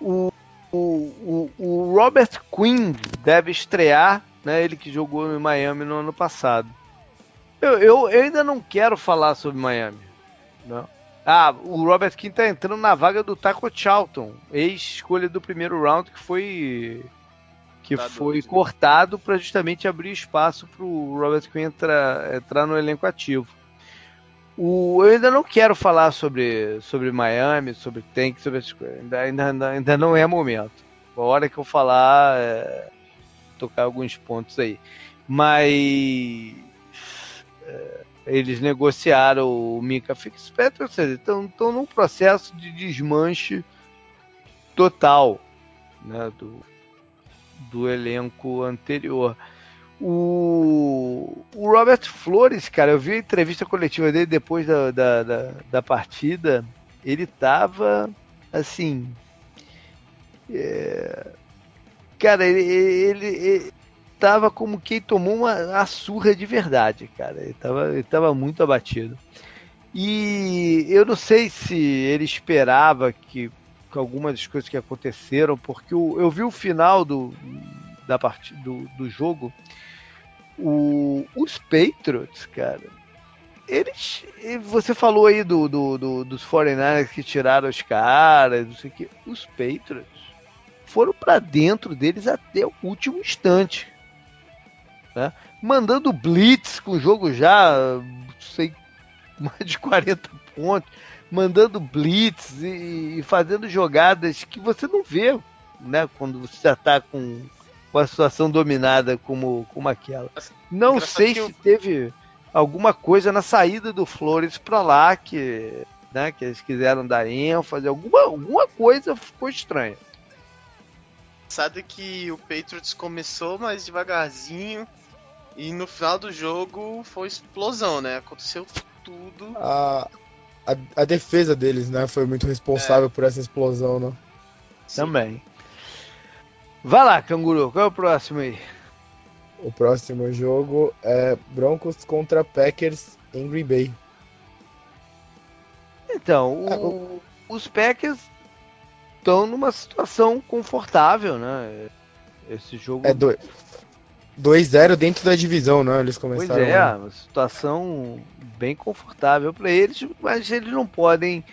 O, o, o, o Robert Quinn deve estrear, né? Ele que jogou em Miami no ano passado. Eu, eu, eu, ainda não quero falar sobre Miami. Não. Ah, o Robert King tá entrando na vaga do Taco Charlton, ex-escolha do primeiro round, que foi que tá foi doido. cortado para justamente abrir espaço para o Robert Quinn entrar, entrar no elenco ativo. O, eu ainda não quero falar sobre, sobre Miami, sobre Tank, sobre essas coisas. Ainda, ainda, ainda não é momento. A hora que eu falar, é, tocar alguns pontos aí. Mas eles negociaram o Mika Fitzpatrick, ou seja, estão, estão num processo de desmanche total né, do, do elenco anterior. O, o Robert Flores, cara, eu vi a entrevista coletiva dele depois da, da, da, da partida. ele tava assim. É... Cara, ele, ele, ele, tava como quem tomou uma, uma surra de verdade, cara. Ele tava, ele tava muito abatido. E eu não sei se ele esperava que, que algumas das coisas que aconteceram, porque o, eu vi o final do, da partida, do, do jogo. O, os Patriots, cara, eles. Você falou aí do, do, do, dos 49ers que tiraram os caras, não sei o que. Os Patriots foram para dentro deles até o último instante. Né? Mandando blitz com o jogo já, sei, mais de 40 pontos, mandando blitz e, e fazendo jogadas que você não vê, né? Quando você já está com, com a situação dominada como, como aquela. Não sei se eu... teve alguma coisa na saída do Flores para lá que, né, que eles quiseram dar ênfase, alguma, alguma coisa ficou estranha. Sabe que o Patriots começou mais devagarzinho e no final do jogo foi explosão, né? Aconteceu tudo. A, a, a defesa deles, né, foi muito responsável é. por essa explosão, né? Sim. Também. Vai lá, canguru, qual é o próximo aí? O próximo jogo é Broncos contra Packers em Green Bay. Então, o, o... os Packers estão numa situação confortável, né? Esse jogo. É 2-0 dentro da divisão, né? Eles começaram. Pois é, uma situação bem confortável para eles, mas eles não podem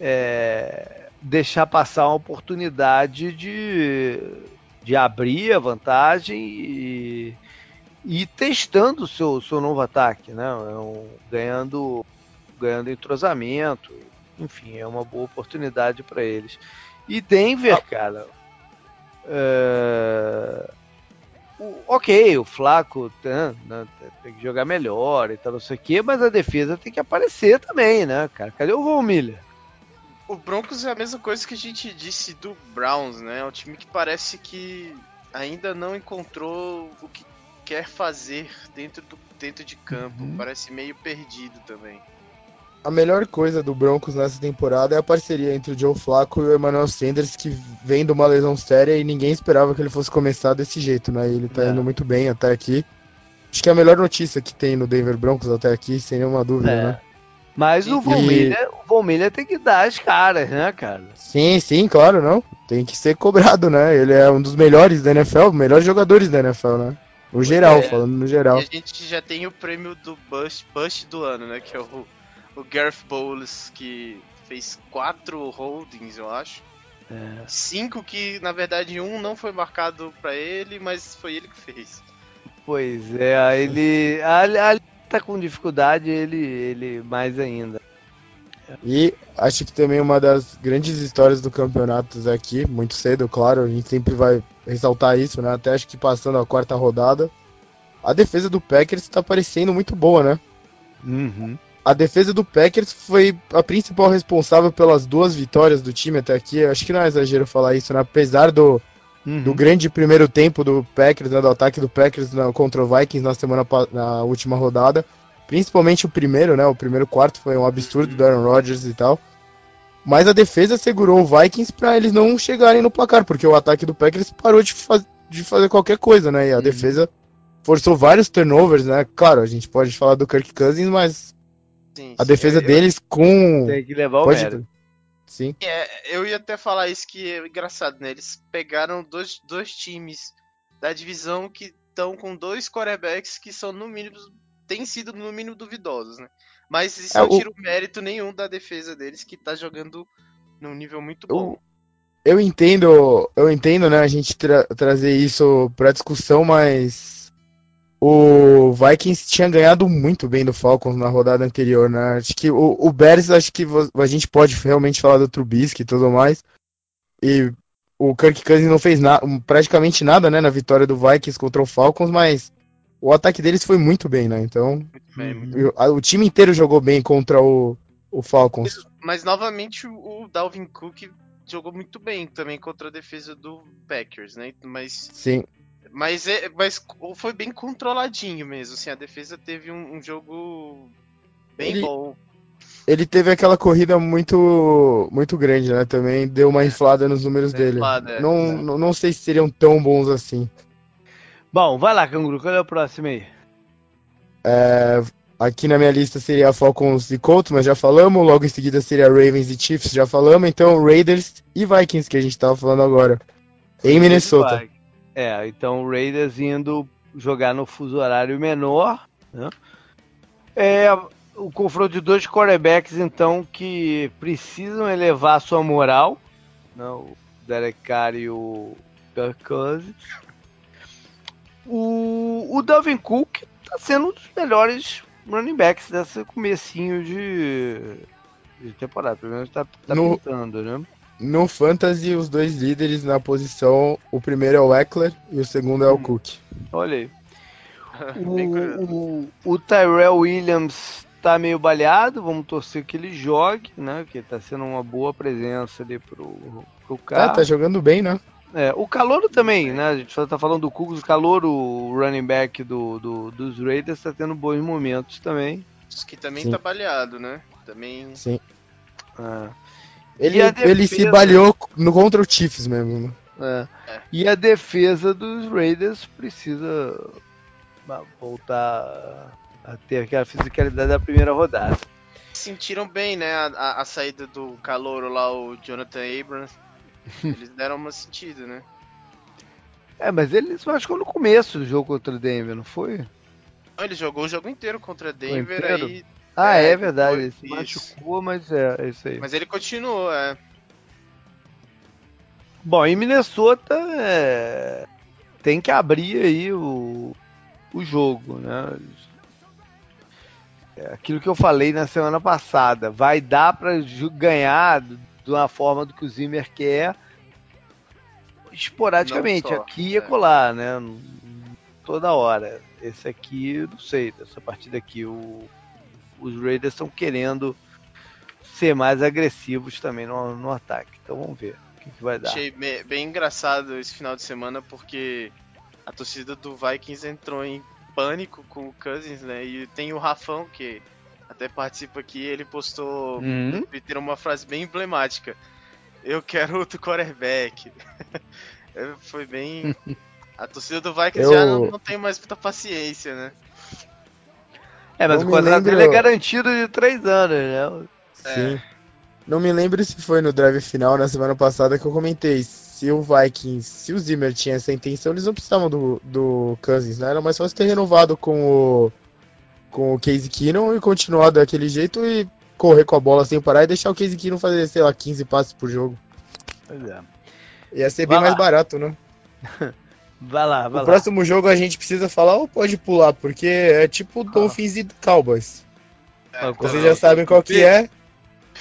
é, deixar passar uma oportunidade de, de abrir a vantagem e, e testando o seu, seu novo ataque, né? É ganhando, ganhando entrosamento, enfim, é uma boa oportunidade para eles. E Denver, ah. cara. É... O, ok, o Flaco né, né, tem que jogar melhor e tal, não sei o quê, mas a defesa tem que aparecer também, né, cara? Cadê o Von Miller? O Broncos é a mesma coisa que a gente disse do Browns, né? É um time que parece que ainda não encontrou o que quer fazer dentro, do, dentro de campo. Uhum. Parece meio perdido também. A melhor coisa do Broncos nessa temporada é a parceria entre o Joe Flacco e o Emmanuel Sanders, que vem de uma lesão séria e ninguém esperava que ele fosse começar desse jeito, né? Ele tá é. indo muito bem até aqui. Acho que é a melhor notícia que tem no Denver Broncos até aqui, sem nenhuma dúvida, é. né? Mas o Von. Miller, o Von Miller tem que dar as caras, né, cara? Sim, sim, claro, não. Tem que ser cobrado, né? Ele é um dos melhores da NFL, melhores jogadores da NFL, né? No geral, é. falando no geral. E a gente já tem o prêmio do Bust, Bust do ano, né? Que é o, o Gareth Bowles, que fez quatro holdings, eu acho. É. Cinco que, na verdade, um não foi marcado para ele, mas foi ele que fez. Pois é, ele. Ali tá com dificuldade, ele, ele mais ainda. E acho que também uma das grandes histórias do campeonato aqui, muito cedo, claro, a gente sempre vai ressaltar isso, né? Até acho que passando a quarta rodada, a defesa do Packers está parecendo muito boa, né? Uhum. A defesa do Packers foi a principal responsável pelas duas vitórias do time até aqui. Acho que não é exagero falar isso, né? Apesar do, uhum. do grande primeiro tempo do Packers, né? do ataque do Packers na, contra o Vikings na semana na última rodada. Principalmente o primeiro, né? O primeiro quarto foi um absurdo uhum. do Aaron Rodgers e tal. Mas a defesa segurou o Vikings para eles não chegarem no placar, porque o ataque do Packers parou de, faz, de fazer qualquer coisa, né? E a uhum. defesa forçou vários turnovers, né? Claro, a gente pode falar do Kirk Cousins, mas sim, a defesa sim, deles com. Tem que levar o pode... mérito. Sim. É, eu ia até falar isso que é engraçado, né? Eles pegaram dois, dois times da divisão que estão com dois quarterbacks que são no mínimo têm sido no mínimo duvidosos, né? Mas isso é, não tira o... mérito nenhum da defesa deles, que tá jogando num nível muito bom. Eu, eu entendo, eu entendo, né, a gente tra trazer isso pra discussão, mas o Vikings tinha ganhado muito bem do Falcons na rodada anterior, né? Acho que o, o Bears, acho que a gente pode realmente falar do Trubisky e tudo mais. E o Kirk Cousins não fez na, praticamente nada, né, na vitória do Vikings contra o Falcons, mas o ataque deles foi muito bem, né? Então, muito bem, muito bem. O, o, time inteiro jogou bem contra o, o Falcons. Mas, mas, novamente o Dalvin Cook jogou muito bem também contra a defesa do Packers, né? Mas sim. Mas, é, mas foi bem controladinho mesmo. Assim, a defesa teve um, um jogo bem Ele... bom. ele teve aquela corrida muito muito grande, né? Também deu uma é. inflada nos números dele. Inflada, é. não, não, não sei se seriam tão bons assim. Bom, vai lá, Canguru, qual é o próximo aí? É, aqui na minha lista seria Falcons e Colts, mas já falamos. Logo em seguida seria Ravens e Chiefs, já falamos. Então Raiders e Vikings, que a gente tava falando agora. Em Minnesota. É, então Raiders indo jogar no fuso horário menor. Né? É o confronto de dois quarterbacks, então, que precisam elevar a sua moral. Né? O Derek Carr e o Kirk Cousins. O, o Dalvin Cook está sendo um dos melhores running backs desse comecinho de, de temporada. Pelo menos está tá no, pintando, né? No Fantasy, os dois líderes na posição, o primeiro é o Eckler e o segundo é o hum, Cook. Olha aí. o, o, o Tyrell Williams tá meio baleado, vamos torcer que ele jogue, né? Que tá sendo uma boa presença ali pro, pro cara. É, tá jogando bem, né? É, o Calouro também, né? A gente só tá falando do Kugos, o Calouro, o running back do, do, dos Raiders, tá tendo bons momentos também. Que também Sim. tá baleado, né? Também. Sim. É. Ele, defesa... ele se baleou no contra o Chiefs mesmo. Né? É. É. E a defesa dos Raiders precisa voltar a ter aquela fisicalidade da primeira rodada. Sentiram bem, né, a, a saída do calouro lá, o Jonathan Abrams. Eles deram uma sentido, né? É, mas ele se machucou no começo do jogo contra o Denver, não foi? Não, ele jogou o jogo inteiro contra o Denver inteiro? aí. Ah, é, é verdade, ele se machucou, mas é, é isso aí. Mas ele continuou, é. Bom, em Minnesota é... tem que abrir aí o, o jogo, né? É aquilo que eu falei na semana passada, vai dar para ganhar de uma forma do que o Zimmer quer esporadicamente, só, aqui e é. acolá, né? Toda hora. Esse aqui, não sei, dessa partida aqui, o, os Raiders estão querendo ser mais agressivos também no, no ataque. Então vamos ver o que, que vai dar. Achei bem, bem engraçado esse final de semana porque a torcida do Vikings entrou em pânico com o Cousins, né? E tem o Rafão, que até participa aqui, ele postou uhum. no Twitter uma frase bem emblemática. Eu quero outro quarterback. É, foi bem. A torcida do Vikings Eu... já não, não, tem mais muita paciência, né? É, mas não o contrato lembro... dele é garantido de três anos, né? Sim. É. Não me lembro se foi no drive final na semana passada que eu comentei se o Vikings, se o Zimmer tinha essa intenção, eles não precisavam do, do Cousins, né? Era mais fácil ter renovado com o, com o Casey Keenum e continuar daquele jeito e correr com a bola sem parar e deixar o Casey Keenum fazer, sei lá, 15 passes por jogo. Pois é. Ia ser vai bem lá. mais barato, né? vai lá, vai o lá. próximo jogo a gente precisa falar ou pode pular? Porque é tipo ah. Dolphins e Cowboys. É, Vocês já sabem qual que é.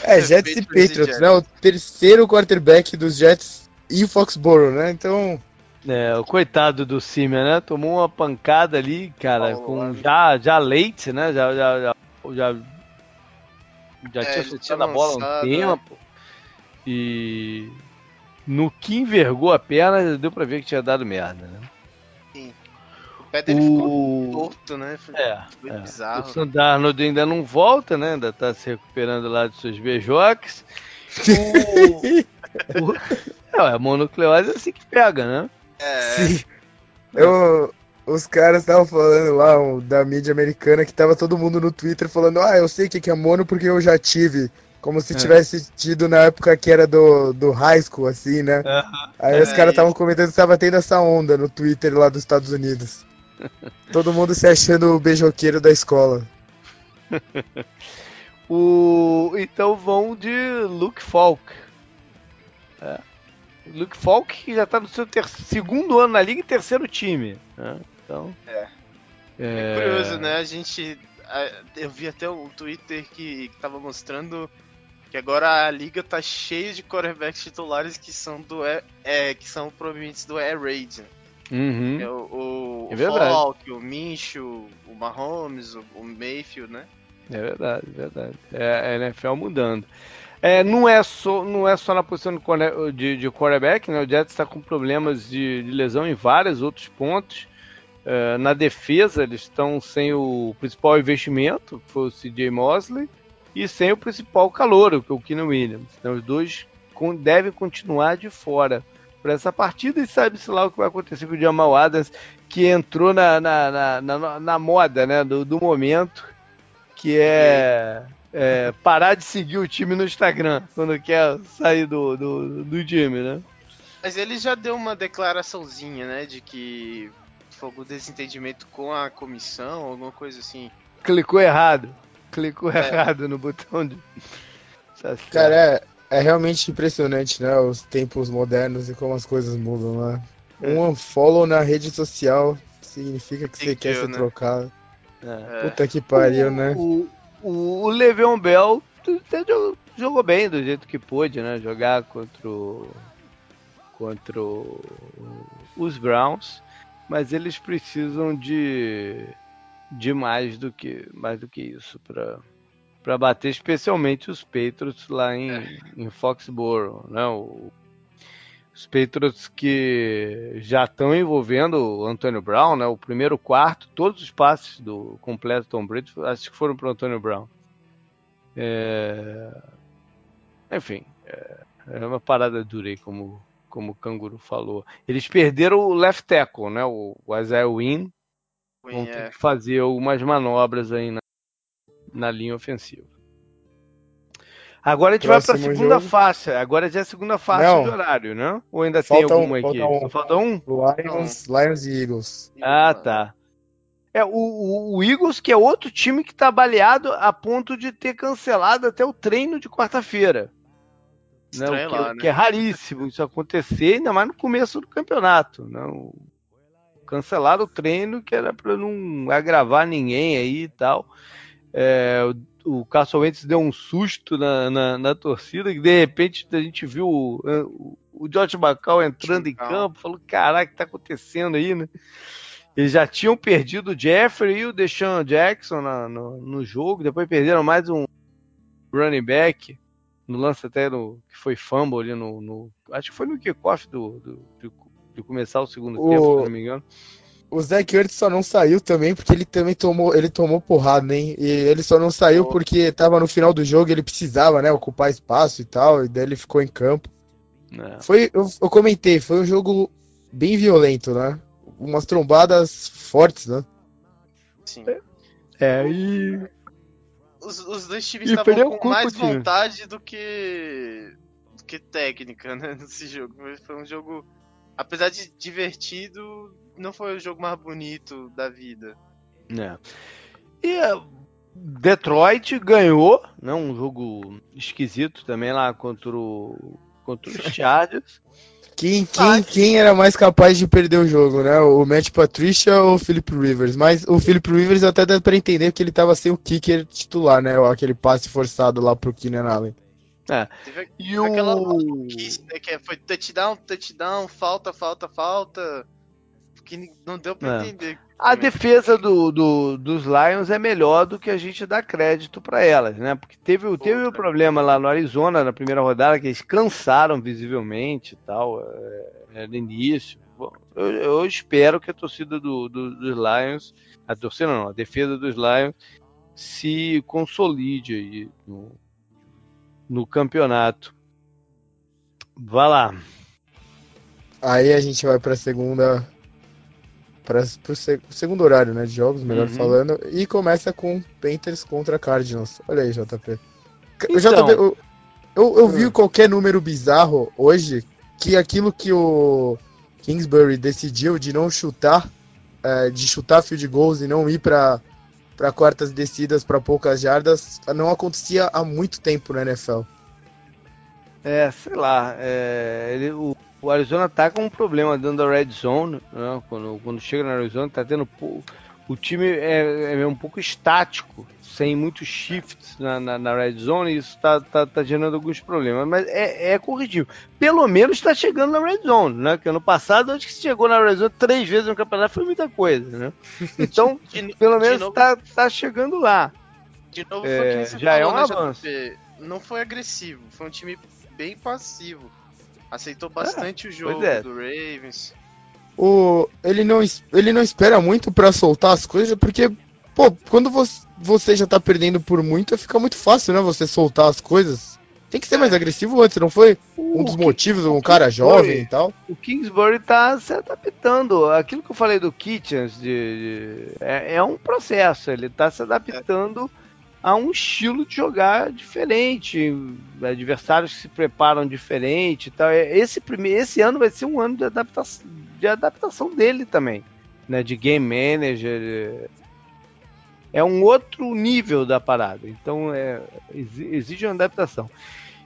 É, Jets e Patriots, né? O terceiro quarterback dos Jets e o Foxborough, né? Então. É, o coitado do Simeon, né? Tomou uma pancada ali, cara, com já, já leite, né? Já, já, já, já, já é, tinha soltado a bola há um tempo. Né? E no que envergou a perna, deu pra ver que tinha dado merda, né? Sim. O pé dele o... ficou torto, né? Foi, é, foi é. bizarro. O Sandarnold ainda não volta, né? Ainda tá se recuperando lá de seus beijoques. O... o... Não, é a monucleose é assim que pega, né? É. Sim. Eu, os caras estavam falando lá um, da mídia americana que tava todo mundo no Twitter falando, ah, eu sei o que é mono porque eu já tive. Como se é. tivesse tido na época que era do, do high school, assim, né? Uh -huh. Aí é, os caras estavam comentando que tava tendo essa onda no Twitter lá dos Estados Unidos. Todo mundo se achando o beijoqueiro da escola. o... Então vão de Luke Falk. É. Luke Falk, que já tá no seu ter... segundo ano na liga e terceiro time. Né? Então. É. é. É curioso, né? A gente. Eu vi até um Twitter que tava mostrando que agora a liga tá cheia de quarterbacks titulares que são do é, que são provenientes do Air Raid. Né? Uhum. É o, o, é o Falk, o Minshew, o Mahomes, o, o Mayfield, né? É verdade, verdade. É a NFL mudando. É, não, é só, não é só na posição de, de quarterback, né? O Jets está com problemas de, de, lesão em vários outros pontos. É, na defesa, eles estão sem o principal investimento, que foi o CJ Mosley. E sem o principal calor, que é o Keenan Williams. Então os dois devem continuar de fora para essa partida e sabe-se lá o que vai acontecer com o Jamal Adams, que entrou na, na, na, na, moda né, do, do momento, que é, é, parar de seguir o time no Instagram quando quer sair do, do, do time, né? Mas ele já deu uma declaraçãozinha, né, de que foi algum desentendimento com a comissão, alguma coisa assim. Clicou errado. Clicou é. errado no botão de. Tá Cara, é, é realmente impressionante, né? Os tempos modernos e como as coisas mudam, né? É. Um unfollow na rede social significa que você quer ser né? trocado. É. Puta que pariu, o, né? O, o, o Le'Veon Bell jogou bem do jeito que pôde, né? Jogar contra o, contra o, os Browns, mas eles precisam de de mais do que mais do que isso para para bater especialmente os Patriots lá em, é. em Foxborough, né? O, os Patriots que já estão envolvendo o Antônio Brown, né? O primeiro quarto, todos os passes do completo Tom Brady, acho que foram para o Antônio Brown. É... Enfim, é... é, uma parada dura aí, como, como o Canguru falou. Eles perderam o left tackle, né? O, o Isaiah Wynn. Vão ter é. que fazer algumas manobras aí na, na linha ofensiva. Agora a gente Próximo vai para a segunda jogo. faixa. Agora já é a segunda faixa não. de horário, né? Ou ainda falta tem alguma um, aqui? Falta um. falta um? Lions, Lions e Eagles. Ah, tá. É, o, o, o, Eagles, que é outro time que está baleado a ponto de ter cancelado até o treino de quarta-feira. Né? Que, lá, né? que, é raríssimo isso acontecer, ainda mais no começo do campeonato. Não. Cancelaram o treino, que era para não agravar ninguém aí e tal. É, o, o Carson Wentz deu um susto na, na, na, torcida, que de repente a gente viu o, o, o George Macau entrando em campo, falou, caraca, o que tá acontecendo aí, né? Eles já tinham perdido o Jeffrey e o Deshaun Jackson na, no, no jogo, depois perderam mais um running back, no lance até no, que foi fumble ali no, no acho que foi no kickoff do, do, de, de começar o segundo o... tempo, se não me engano o Zach Ertz só não saiu também porque ele também tomou, ele tomou porrada, hein? E ele só não saiu porque tava no final do jogo, ele precisava, né, ocupar espaço e tal, e daí ele ficou em campo. É. Foi, eu, eu, comentei, foi um jogo bem violento, né? Umas trombadas fortes, né? Sim. É, e os, os dois times estavam com mais vontade do que do que técnica, né, nesse jogo. Foi um jogo apesar de divertido, não foi o jogo mais bonito da vida. É. E uh, Detroit ganhou, né, um jogo esquisito também lá contra o contra os Chargers. Quem, quem, quem era mais capaz de perder o jogo, né? O Matt Patricia ou o Philip Rivers? Mas o Philip Rivers até dá pra entender que ele tava sem o kicker titular, né? Aquele passe forçado lá pro Keenan Allen. É. Teve e aquela o... né, que foi touchdown, touchdown, falta, falta, falta que não deu pra é. entender. A defesa do, do, dos Lions é melhor do que a gente dá crédito para elas, né? Porque teve, teve o um problema lá no Arizona, na primeira rodada, que eles cansaram visivelmente e tal, é, é, no início. Eu, eu, espero que a torcida do, do, dos Lions, a torcida não, a defesa dos Lions, se consolide aí no, no campeonato. Vá lá. Aí a gente vai para a segunda para o segundo horário, né, de jogos, melhor uhum. falando, e começa com Panthers contra Cardinals. Olha aí, JP. Então, JP, eu, eu, eu vi hum. qualquer número bizarro hoje que aquilo que o Kingsbury decidiu de não chutar, é, de chutar field goals e não ir para para quartas descidas para poucas jardas, não acontecia há muito tempo na NFL. É, sei lá, é, ele, o, o Arizona tá com um problema dentro da red zone, né? quando, quando chega na Arizona tá tendo o time é, é um pouco estático, sem muitos shifts na, na, na red zone, e isso tá, tá, tá, gerando alguns problemas, mas é, é corrigível. Pelo menos está chegando na red zone, né? Que ano passado acho que chegou na red zone três vezes no campeonato foi muita coisa, né? Então, de, pelo menos novo, tá, chegando lá. De novo, é, já é falou, é um né, avanço. Não foi agressivo, foi um time bem passivo Aceitou é, bastante o jogo é. do Ravens. O, ele, não, ele não espera muito para soltar as coisas, porque pô, quando você já tá perdendo por muito, fica muito fácil, né? Você soltar as coisas. Tem que ser mais é. agressivo antes, não foi? Um dos motivos, um cara jovem e tal. O Kingsbury tá se adaptando. Aquilo que eu falei do Kitchens de, de é, é, um processo. Ele tá se adaptando a um estilo de jogar diferente. Adversários que se preparam diferente tal. É, esse, primeiro, esse ano vai ser um ano de adaptação, de adaptação dele também. Né, de game manager. É um outro nível da parada. Então é, exige uma adaptação.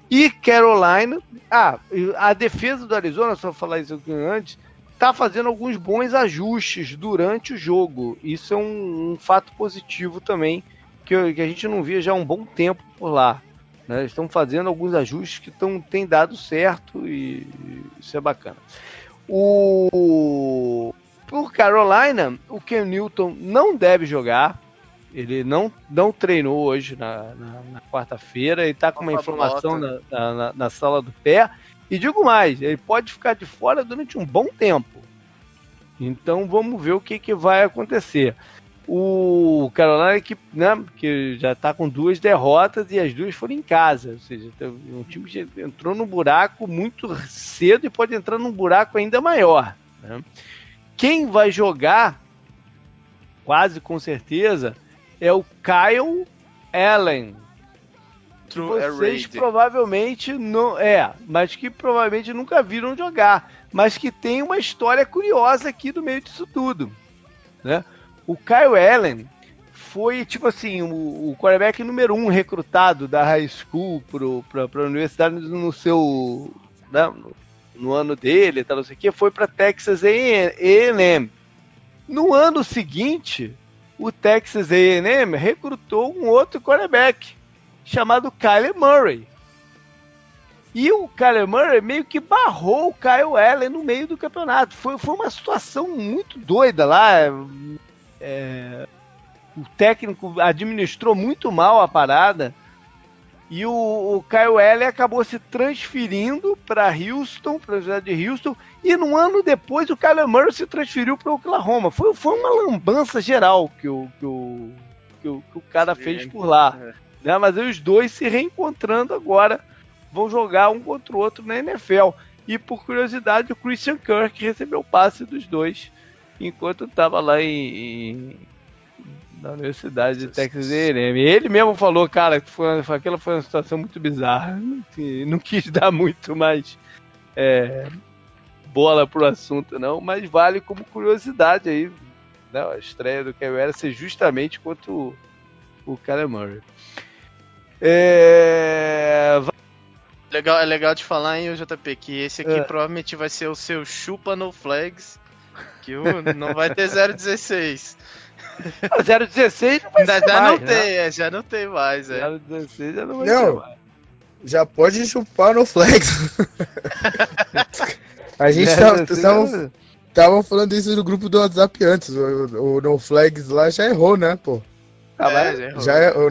E Carolina, ah, a defesa do Arizona, só falar isso aqui antes, tá fazendo alguns bons ajustes durante o jogo. Isso é um, um fato positivo também, que, que, a gente não via já há um bom tempo por lá. Né? Estão fazendo alguns ajustes que tão, têm dado certo e isso é bacana. O por Carolina, o Ken Newton não deve jogar. Ele não, não treinou hoje na, na, na quarta-feira, ele está com uma inflamação na, na, na, sala do pé. E digo mais, ele pode ficar de fora durante um bom tempo. Então vamos ver o que, que vai acontecer. O Carolina que, né, que já está com duas derrotas e as duas foram em casa. Ou seja, um time que entrou num buraco muito cedo e pode entrar num buraco ainda maior. Né? Quem vai jogar, quase com certeza, é o Kyle Allen. True vocês provavelmente não é, mas que provavelmente nunca viram jogar, mas que tem uma história curiosa aqui no meio disso tudo, né? O Kyle Allen foi tipo assim o, o quarterback número um recrutado da high school para a universidade no seu né, no, no, ano dele, tal, não sei o que, foi para Texas A&M. No ano seguinte, o Texas A&M recrutou um outro quarterback chamado Kyler Murray. E o Kyler Murray meio que barrou o Kyle Allen no meio do campeonato. Foi, foi uma situação muito doida lá. É, o técnico administrou muito mal a parada. E o, o Kyle acabou se transferindo para Houston, para a cidade de Houston, e num ano depois o Kyler Murray se transferiu para Oklahoma. Foi, foi uma lambança geral que o, que o, que o, que o cara fez por lá. É. Né? Mas aí os dois se reencontrando agora vão jogar um contra o outro na NFL. E por curiosidade, o Christian Kirk recebeu o passe dos dois enquanto estava lá em, em da Universidade de Texas A&M. Ele mesmo falou, cara, que foi, aquela foi uma situação muito bizarra. Não, não quis dar muito mais é, bola pro assunto, não, mas vale como curiosidade aí. Né, a estreia do Kevin era ser justamente contra o, o Kyler Murray. É... Legal, é legal de falar, hein, JP, que esse aqui é. provavelmente vai ser o seu chupa no flags, que não vai ter 016. 016 não vai já, já mais, não né? tem, é, já não tem mais, é. 016 já não vai não, mais. Já pode chupar no flex. a gente tava, tava, tava, falando isso no grupo do WhatsApp antes. O, o No Flags lá já errou, né, pô? Ah, é, já é, o,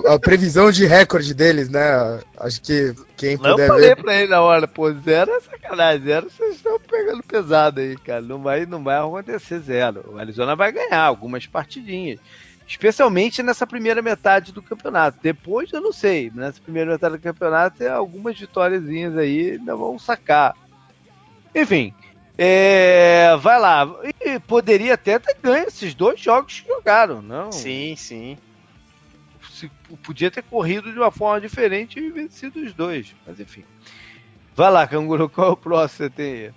o, a previsão de recorde deles, né? Acho que quem puder ver. Eu falei pra ele na hora, pô, zero é sacanagem, zero vocês estão pegando pesado aí, cara. Não vai, não vai acontecer zero. O Arizona vai ganhar algumas partidinhas. Especialmente nessa primeira metade do campeonato. Depois eu não sei. Nessa primeira metade do campeonato, algumas vitóriazinhas aí ainda vão sacar. Enfim, é, vai lá. E poderia até ter ganho esses dois jogos que jogaram, não? Sim, sim. Se, podia ter corrido de uma forma diferente e vencido os dois. Mas enfim. Vai lá, Canguru, qual é o próximo que você tem aí?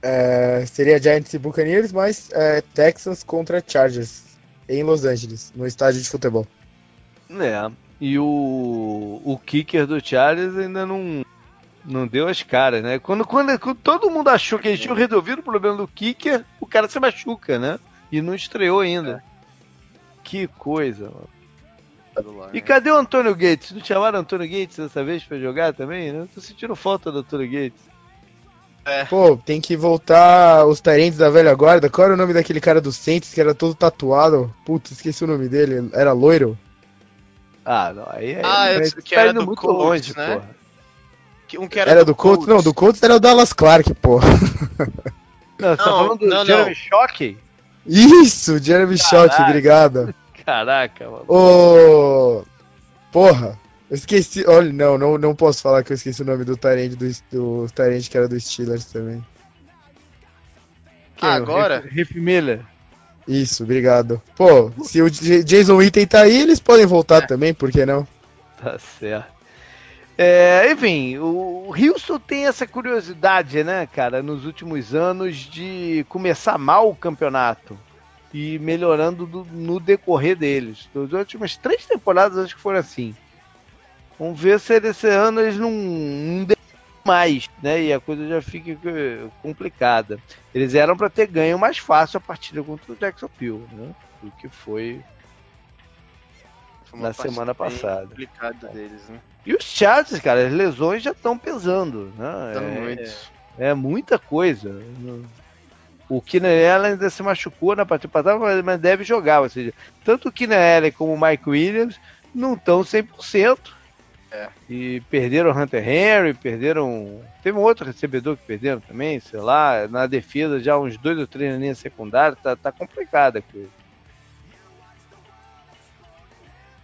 É, seria Giants e Buccaneers, mas é, Texans contra Chargers em Los Angeles, no estádio de futebol. É. E o, o kicker do Chargers ainda não, não deu as caras, né? Quando, quando, quando, todo mundo achou que eles tinham resolvido o problema do kicker, o cara se machuca, né? E não estreou ainda. É. Que coisa, mano. E cadê o Antônio Gates? Não chamaram o Antônio Gates dessa vez pra jogar também? Não tô sentindo falta do Antônio Gates. É. Pô, tem que voltar os tarentes da velha guarda. Qual era o nome daquele cara do Saints que era todo tatuado? Putz, esqueci o nome dele. Era loiro? Ah, não. Aí, aí ah, eu, que tá era do muito Colts, longe, né? Porra. Um que era, era do, do Colts? Não, do Colts era o Dallas Clark, pô. Não, você tá falando do não, Jeremy Shockey? Isso, Jeremy Schott, obrigado. Caraca, mano. Ô. Porra, eu esqueci. Olha, não, não, não posso falar que eu esqueci o nome do Tyrande do, do Tyrande que era do Steelers também. Quem, ah, agora? Riff Miller. Isso, obrigado. Pô, se o Jason Witten tá aí, eles podem voltar é. também, por que não? Tá certo. É, enfim, o Houston tem essa curiosidade, né, cara, nos últimos anos de começar mal o campeonato e melhorando do, no decorrer deles. Nas últimas três temporadas acho que foram assim. Vamos ver se esse ano eles não, não mais, né? E a coisa já fica complicada. Eles eram para ter ganho mais fácil a partida contra o Jacksonville, né? O que foi na semana passada. Deles, né? E os Chargers, cara, as lesões já estão pesando, né? É, é, muita coisa. O Keenan Allen ainda se machucou na partida passada, mas deve jogar. Ou seja, tanto o Keenan Allen como o Mike Williams não estão 100%. É. E perderam o Hunter Henry, perderam. Teve um outro recebedor que perderam também, sei lá. Na defesa já uns dois ou três na linha secundária, tá, tá complicada a coisa.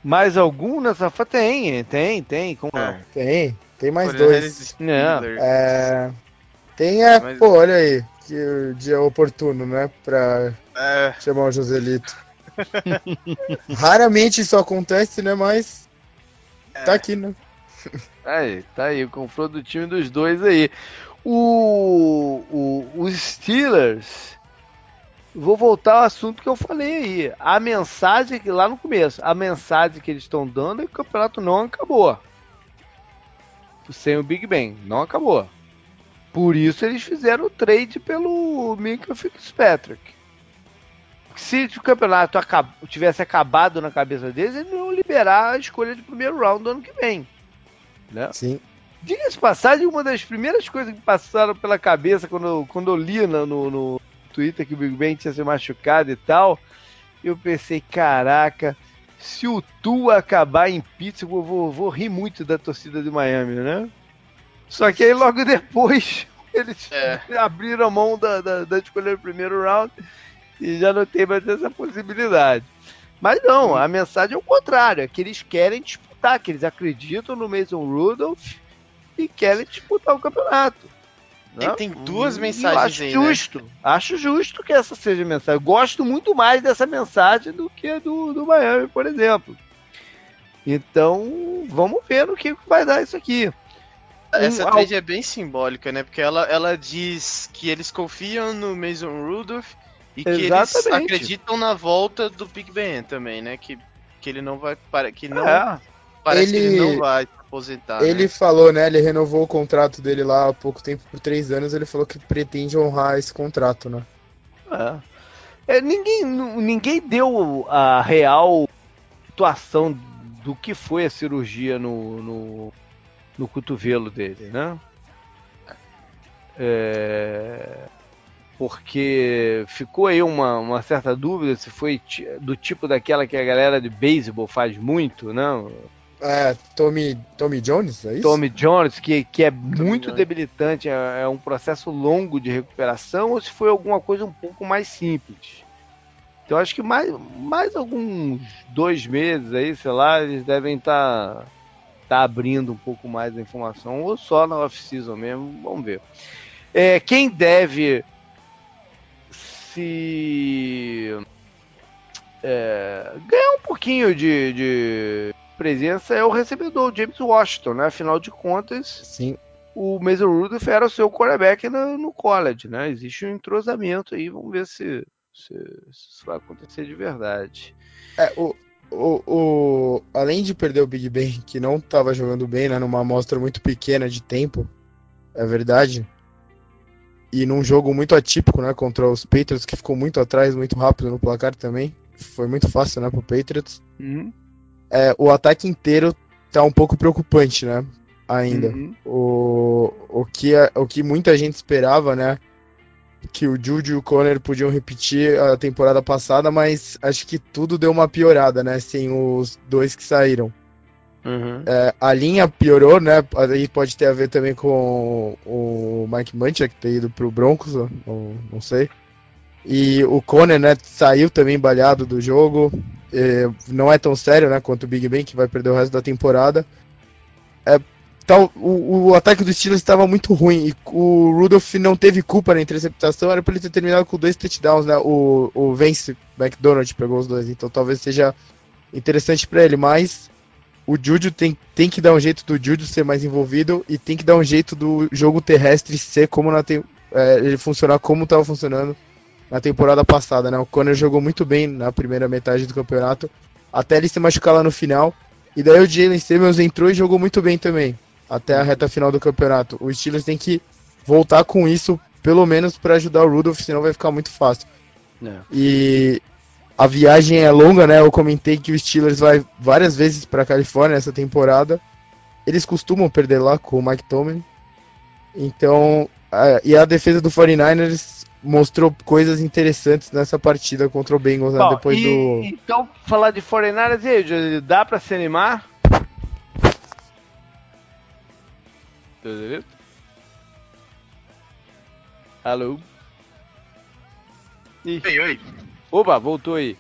Mais algum nessa Tem, tem, tem. Como é. Tem, tem mais dois. É. é. Tem a. Mas... Pô, olha aí. Que dia oportuno, né? Pra é. chamar o Joselito. Raramente isso acontece, né? Mas. É. Tá aqui, né? Aí, tá aí, o confronto do time dos dois aí. O, o, os Steelers Vou voltar ao assunto que eu falei aí. A mensagem que lá no começo, a mensagem que eles estão dando é que o campeonato não acabou. Sem o Big Ben, não acabou. Por isso eles fizeram o trade pelo Minka Fitzpatrick. Se o campeonato tivesse acabado na cabeça deles, eles não iam liberar a escolha de primeiro round do ano que vem. Né? Sim. Diga-se passagem, uma das primeiras coisas que passaram pela cabeça quando, eu, quando eu li no, no, Twitter que o Big Ben tinha se machucado e tal. Eu pensei, caraca, se o Tua acabar em Pittsburgh, eu vou, vou rir muito da torcida de Miami, né? Só que aí logo depois eles é. abriram a mão da, da, da escolha do primeiro round e já não tem mais essa possibilidade. Mas não, a mensagem é o contrário, é que eles querem disputar, que eles acreditam no Mason Rudolph e querem disputar o campeonato. Né? Tem duas mensagens acho aí, justo. Né? Acho justo que essa seja a mensagem. Eu gosto muito mais dessa mensagem do que do, do Miami, por exemplo. Então, vamos ver no que vai dar isso aqui. Essa um, trade é bem simbólica, né? Porque ela, ela diz que eles confiam no Mason Rudolph e que Exatamente. eles acreditam na volta do Big Ben também, né? Que, que ele não vai. Que não, é. Parece ele... que ele não vai aposentar. Ele né? falou, né? Ele renovou o contrato dele lá há pouco tempo, por três anos. Ele falou que pretende honrar esse contrato, né? É. é ninguém, ninguém deu a real situação do que foi a cirurgia no, no, no cotovelo dele, né? É, porque ficou aí uma, uma certa dúvida se foi do tipo daquela que a galera de beisebol faz muito, né? É, Tommy, Tommy Jones, é isso? Tommy Jones, que, que é muito debilitante, é, é, um processo longo de recuperação, ou se foi alguma coisa um pouco mais simples. Então acho que mais, mais alguns dois meses aí, sei lá, eles devem estar tá, tá abrindo um pouco mais a informação, ou só na off-season mesmo, vamos ver. É, quem deve se é, ganhar um pouquinho de, de presença é o recebedor, James Washington, né? Afinal de contas, Sim. o Mason Rudolph era o seu quarterback no, no college, né? Existe um entrosamento aí, vamos ver se, se, se isso vai acontecer de verdade. É, o, o, o, além de perder o Big Ben, que não estava jogando bem, né? Numa amostra muito pequena de tempo, é verdade. E num jogo muito atípico, né? Contra os Patriots, que ficou muito atrás, muito rápido no placar também. Foi muito fácil, né, pro Patriots. Uhum é, o ataque inteiro tá um pouco preocupante, né? Ainda. Uhum. O, o, que, o que muita gente esperava, né? Que o Jude e o Conner podiam repetir a temporada passada, mas acho que tudo deu uma piorada, né? Sem os dois que saíram. Uhum. É, a linha piorou, né? Aí pode ter a ver também com o Mike Munchak ter ido pro Broncos, ou, não sei. E o Conner, né, saiu também balhado do jogo. É, não é tão sério, né, quanto o Big Ben, que vai perder o resto da temporada. É, o, o ataque do Steelers estava muito ruim e o Rudolph não teve culpa na interceptação, era para ele ter terminado com dois touchdowns, né? O, o Vance McDonald pegou os dois, então talvez seja interessante para ele, mas o Juju tem, tem que dar um jeito do Juju ser mais envolvido e tem que dar um jeito do jogo terrestre ser como na é, ele funcionar como estava funcionando na temporada passada, né? O Conner jogou muito bem na primeira metade do campeonato, até ele se machucar lá no final. E daí o Jalen Simmons entrou e jogou muito bem também, até a reta final do campeonato. O Steelers tem que voltar com isso, pelo menos para ajudar o Rudolph, senão vai ficar muito fácil. É. E a viagem é longa, né? Eu comentei que o Steelers vai várias vezes para Califórnia essa temporada. Eles costumam perder lá com o Mike Tomlin. Então, a, e a defesa do 49ers mostrou coisas interessantes nessa partida contra o Bengals, né, Bom, depois e, do... Então, falar de 49ers, e aí, dá para se animar? Alô? Ih. Oi, oi. Opa, voltou aí.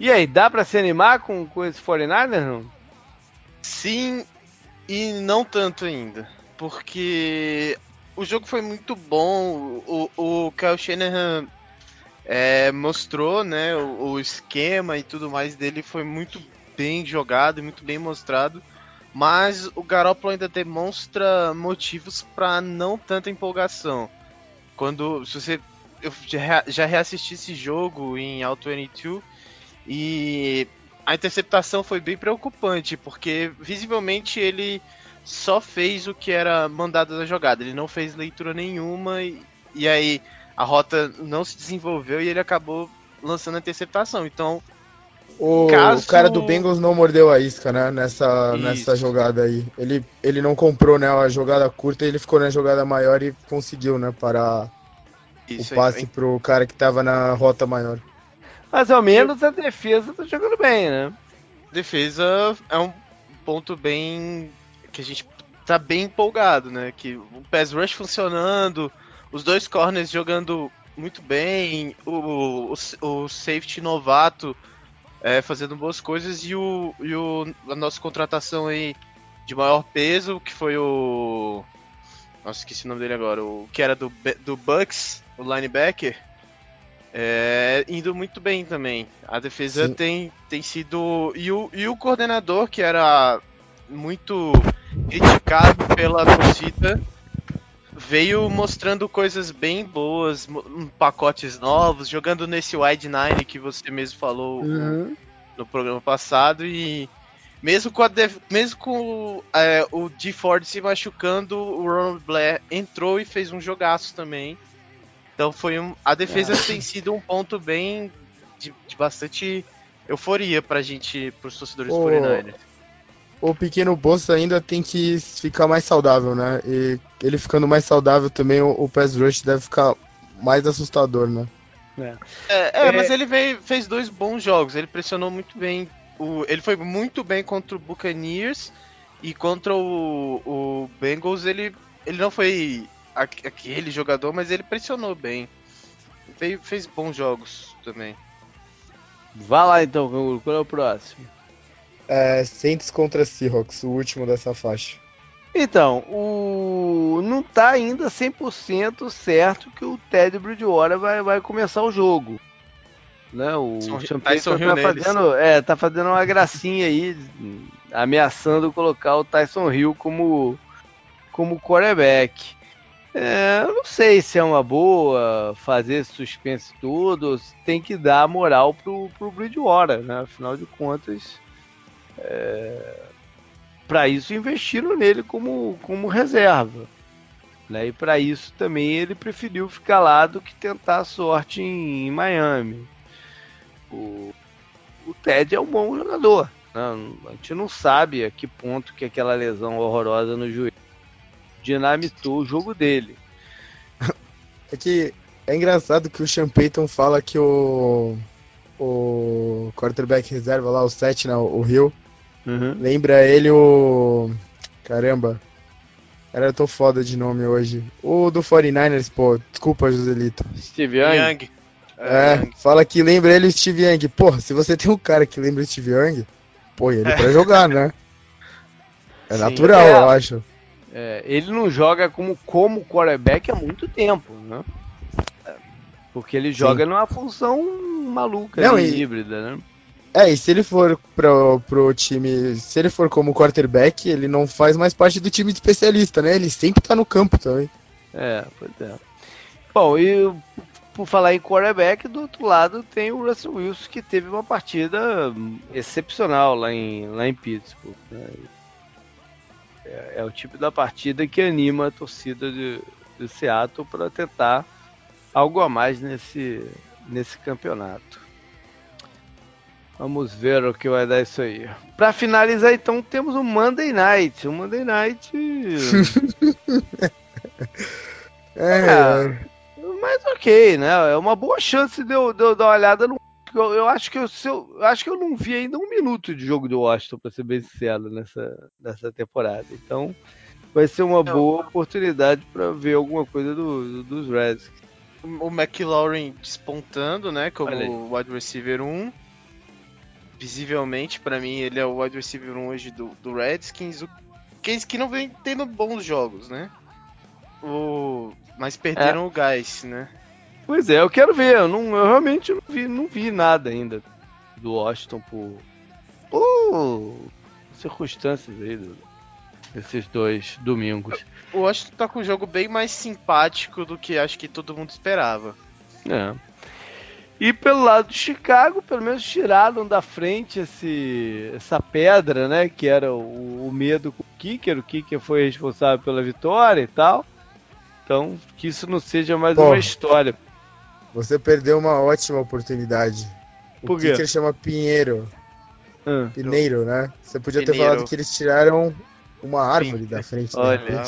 E aí, dá para se animar com, com esse 49ers, não? Sim e não tanto ainda. Porque o jogo foi muito bom. O, o Kyle Shanahan é, mostrou né, o, o, esquema e tudo mais dele foi muito bem jogado e muito bem mostrado. Mas o Garoppolo ainda demonstra motivos para não tanta empolgação. Quando se você eu já, já reassisti esse jogo em Auto 22 e a interceptação foi bem preocupante, porque visivelmente ele só fez o que era mandado da jogada. Ele não fez leitura nenhuma e, e aí a rota não se desenvolveu e ele acabou lançando a interceptação. Então, o, caso... o cara do Bengals não mordeu a isca, né? Nessa, nessa jogada aí. Ele, ele não comprou né, a jogada curta, ele ficou na jogada maior e conseguiu, né? Parar Isso o passe aí, pro cara que tava na rota maior. Mais ou menos a defesa tá jogando bem, né? Defesa é um ponto bem que a gente tá bem empolgado, né? Que o pass rush funcionando, os dois corners jogando muito bem, o, o, o safety novato é, fazendo boas coisas e, o, e o, a nossa contratação aí de maior peso, que foi o. Nossa, esqueci o nome dele agora, o que era do, do Bucks, o linebacker, é, indo muito bem também. A defesa tem, tem sido. E o, e o coordenador, que era muito criticado pela torcida, veio mostrando coisas bem boas, pacotes novos, jogando nesse wide nine que você mesmo falou uhum. no programa passado e mesmo com, a mesmo com é, o D Ford se machucando, o Ronald Blair entrou e fez um jogaço também. Então foi um, a defesa é. tem sido um ponto bem de, de bastante euforia pra gente, pros torcedores oh. 49ers o pequeno Bolsa ainda tem que ficar mais saudável, né? E ele ficando mais saudável também, o, o pass rush deve ficar mais assustador, né? É, é, é mas ele veio, fez dois bons jogos. Ele pressionou muito bem. O, ele foi muito bem contra o Buccaneers e contra o, o Bengals. Ele, ele não foi aquele jogador, mas ele pressionou bem. Veio, fez bons jogos também. Vá lá então, qual é o próximo? É, Saints contra Seahawks, o último dessa faixa. Então, o... não está ainda 100% certo que o Ted Bridgewater vai, vai começar o jogo. Né? O Champagne tá, tá fazendo, é, tá fazendo uma gracinha aí, ameaçando colocar o Tyson Hill como, como quarterback. É, eu não sei se é uma boa fazer esse suspense todo, tem que dar moral pro, pro Bridgewater, né? Afinal de contas, é, para isso investiram nele como, como reserva. Né? E para isso também ele preferiu ficar lá do que tentar a sorte em, em Miami. O, o Ted é um bom jogador. Né? A gente não sabe a que ponto que aquela lesão horrorosa no joelho dinamitou o jogo dele. É que é engraçado que o Sean Payton fala que o, o quarterback reserva lá, o 7, né, o Rio, Uhum. Lembra ele o. Caramba. Era tão foda de nome hoje. O do 49ers, pô. Desculpa, Joselito. Steve Young. Young. É, é fala que lembra ele Steve Young. Porra, se você tem um cara que lembra Steve Young, põe ele é. pra jogar, né? É Sim, natural, é, eu acho. É, ele não joga como, como quarterback há muito tempo, né? Porque ele joga Sim. numa função maluca, não, e, híbrida, né? É, e se ele for pro, pro time. Se ele for como quarterback, ele não faz mais parte do time de especialista, né? Ele sempre tá no campo também. É, pois é. Bom, e por falar em quarterback, do outro lado tem o Russell Wilson, que teve uma partida excepcional lá em, lá em Pittsburgh. Né? É, é, o tipo da partida que anima a torcida de, de Seattle para tentar algo a mais nesse, nesse campeonato. Vamos ver o que vai dar isso aí. Para finalizar, então, temos o Monday Night. O Monday Night. é, é, mas ok, né? É uma boa chance de eu, de eu dar uma olhada no. Eu, eu acho que eu, eu, eu, acho que eu não vi ainda um minuto de jogo do Washington, para ser bem sincero, nessa, nessa temporada. Então, vai ser uma boa oportunidade para ver alguma coisa do, do, dos Reds. O McLaurin despontando, né? Como wide receiver 1 visivelmente, para mim, ele é o wide receiver 1 hoje do, do Redskins. O Case que não vem tendo bons jogos, né? O... Mas perderam é. o gás, né? Pois é, eu quero ver. Eu, não, eu realmente não vi, não vi nada ainda do Washington por, por circunstâncias aí do, desses dois domingos. O Washington tá com um jogo bem mais simpático do que acho que todo mundo esperava. É. E pelo lado de Chicago, pelo menos tiraram da frente esse, essa pedra, né? Que era o, o medo com o Kicker. O Kicker foi responsável pela vitória e tal. Então, que isso não seja mais Pô, uma história. Você perdeu uma ótima oportunidade. O Por quê? Kicker chama Pinheiro. Ah. Pineiro, né? Você podia Pineiro. ter falado que eles tiraram uma árvore da frente. Olha,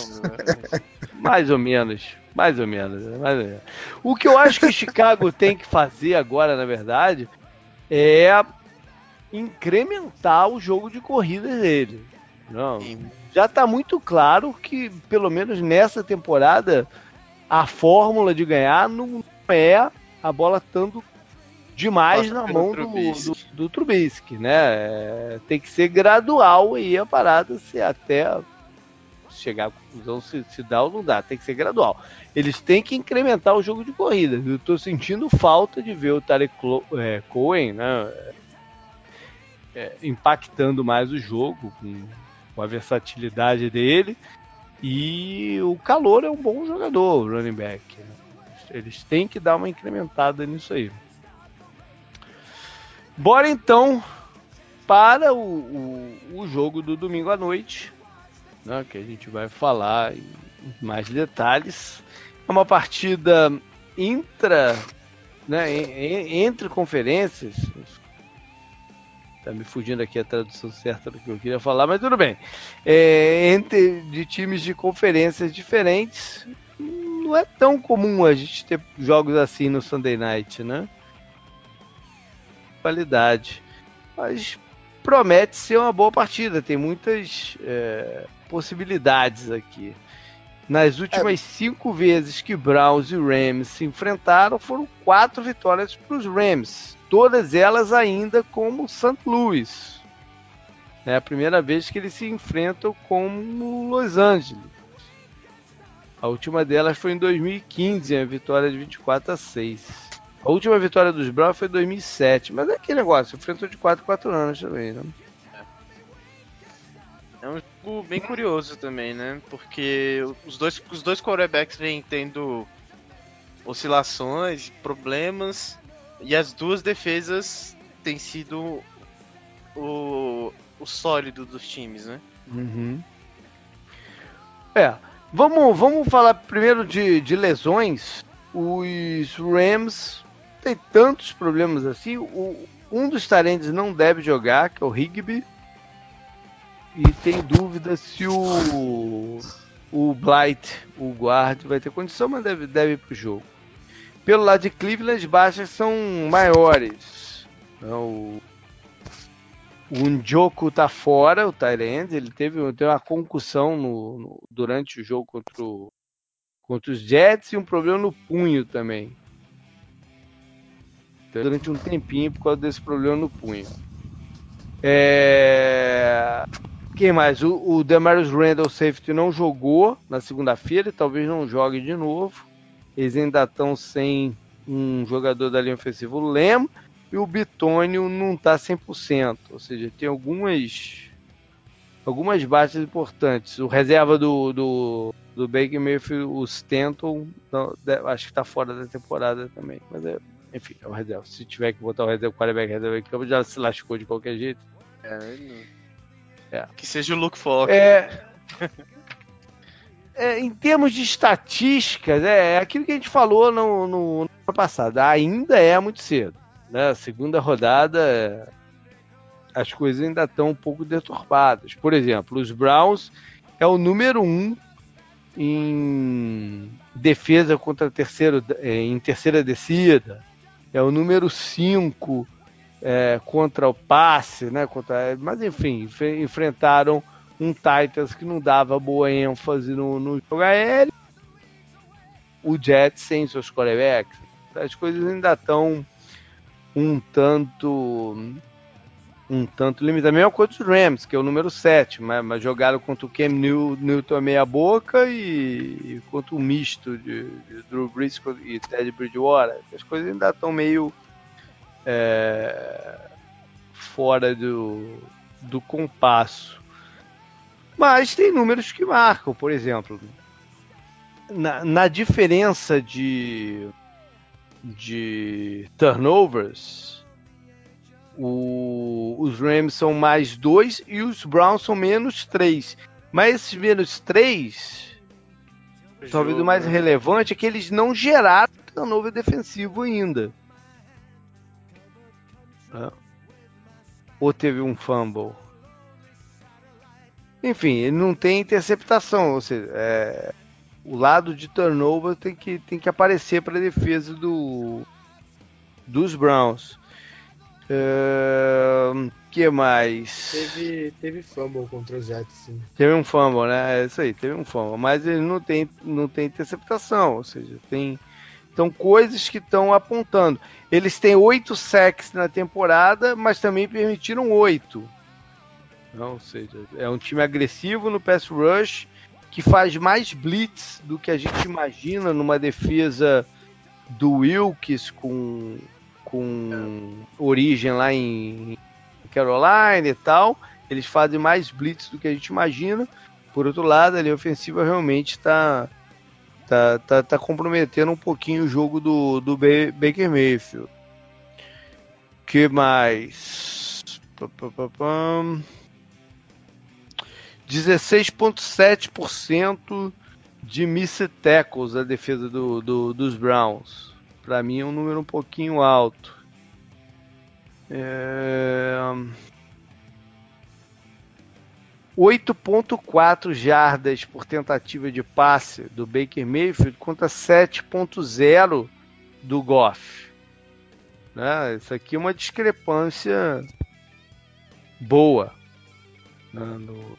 mais ou menos. Mais ou menos, mais ou menos. O que eu acho que Chicago tem que fazer agora, na verdade, é incrementar o jogo de corrida dele. Não, já está muito claro que, pelo menos nessa temporada, a fórmula de ganhar não é a bola estando demais Passa na mão do, do, do Trubisky, né? É, tem que ser gradual e a parada se até chegar à conclusão se, se dá ou não dá, tem que ser gradual. Eles têm que incrementar o jogo de corrida. Eu estou sentindo falta de ver o Tarek é, Cohen né, é, impactando mais o jogo, com, com, a versatilidade dele. E o Calor é um bom jogador, o running back. Né? Eles têm que dar uma incrementada nisso aí. Bora então para o, o, o jogo do domingo à noite né, que a gente vai falar em mais detalhes. É uma partida intra, né, entre conferências. Tá me fugindo aqui a tradução certa do que eu queria falar, mas tudo bem. É, entre de times de conferências diferentes, não é tão comum a gente ter jogos assim no Sunday Night, né? Qualidade. Mas promete ser uma boa partida. Tem muitas é, possibilidades aqui. Nas últimas é. cinco vezes que Browns e Rams se enfrentaram, foram quatro vitórias para os Rams, todas elas ainda como St. Louis. É a primeira vez que eles se enfrentam como Los Angeles. A última delas foi em 2015, a vitória de 24 a 6. A última vitória dos Browns foi em 2007, mas é aquele negócio, enfrentou de 4 4 anos também, né? É um jogo bem curioso também, né? Porque os dois, os dois quarterbacks vêm tendo oscilações, problemas, e as duas defesas têm sido o, o sólido dos times, né? Uhum. É, vamos, vamos falar primeiro de, de lesões. Os Rams têm tantos problemas assim. O, um dos talentos não deve jogar, que é o Higby e tem dúvida se o o Blight, o guard, vai ter condição, mas deve, deve ir pro jogo. Pelo lado de Cleveland, as baixas são maiores. O, o Njoku tá fora, o Tyrande, ele teve, teve uma concussão no, no, durante o jogo contra, o, contra os Jets e um problema no punho também. Durante um tempinho por causa desse problema no punho. É... Quem mais? O, o Demarius Randall Safety não jogou na segunda-feira, talvez não jogue de novo. Eles ainda estão sem um jogador da linha ofensiva, o Lem, e o Bitônio não está 100%. Ou seja, tem algumas algumas baixas importantes. O reserva do, do, do Baker Mayfield, o Stanton, não, acho que está fora da temporada também. Mas é, enfim, é o reserva. Se tiver que botar o reserva, o quarterback reserva em campo, já se lascou de qualquer jeito. É, não. É. Que seja o Luke Falk. É... é, em termos de estatísticas, é, é aquilo que a gente falou no, no, no ano passado. Ainda é muito cedo. Né? Segunda rodada, as coisas ainda estão um pouco deturpadas. Por exemplo, os Browns é o número um em defesa contra terceiro, é, em terceira descida. É o número 5 é, contra o passe, né? Contra, mas enfim, enfrentaram um Titans que não dava boa ênfase no, no jogo aéreo. O Jets sem seus quarterbacks. As coisas ainda estão um tanto um tanto limitadas. A mesma coisa dos Rams, que é o número 7, mas, mas jogaram contra o Cam Newton meia boca e, e contra o misto de, de Drew Brees e Ted Bridgewater. As coisas ainda estão meio é, fora do, do compasso. Mas tem números que marcam, por exemplo, na, na diferença de, de turnovers, o, os Rams são mais dois e os Browns são menos três. Mas esses menos três, talvez o mais né? relevante é que eles não geraram turnover defensivo ainda. Né? Ou teve um fumble. Enfim, ele não tem interceptação, ou seja, é, o lado de turnover tem que, tem que aparecer para a defesa do, dos Browns. Uh, que mais? Teve, teve fumble contra os Jets, sim. Teve um fumble, né? É isso aí, teve um fumble. Mas ele não tem, não tem interceptação, ou seja, tem então, coisas que estão apontando. Eles têm oito sacks na temporada, mas também permitiram oito. Não, ou seja, é um time agressivo no pass rush que faz mais blitz do que a gente imagina numa defesa do Wilkes com, com origem lá em Carolina e tal. Eles fazem mais blitz do que a gente imagina. Por outro lado, a linha ofensiva realmente está tá, tá, tá comprometendo um pouquinho o jogo do, do Baker Mayfield. que mais? 16,7% de missed tackles a defesa do, do, dos Browns. Para mim é um número um pouquinho alto. É... 8.4 jardas por tentativa de passe do Baker Mayfield contra 7.0 do Goff. Né? Isso aqui é uma discrepância boa né? no,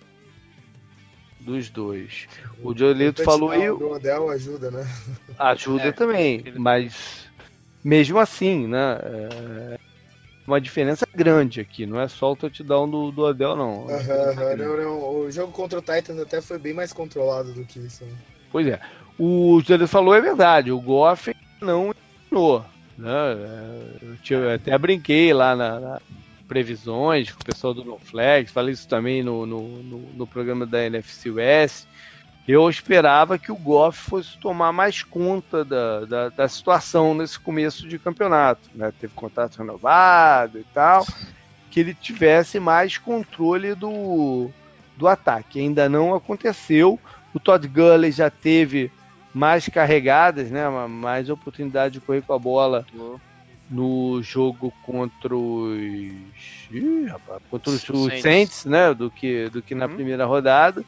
dos dois. O Jolito falou aí. O Odell ajuda, né? Ajuda é, também, mas mesmo assim, né? É, uma diferença grande aqui, não é só o touchdown do, do Odell, não. Uhum, uhum, não, não. O jogo contra o Titans até foi bem mais controlado do que isso. Né? Pois é. O Júlio falou é verdade, o Goff não ensinou. Né? Eu até brinquei lá na, na previsões com o pessoal do NoFlex, falei isso também no, no, no, no programa da NFC West eu esperava que o Goff fosse tomar mais conta da, da, da situação nesse começo de campeonato. Né? Teve contrato renovado e tal, que ele tivesse mais controle do, do ataque. Ainda não aconteceu. O Todd Gurley já teve mais carregadas, né? mais oportunidade de correr com a bola no jogo contra os, Ih, rapaz, contra os, Saints. Saints, né? do que, do que na uhum. primeira rodada.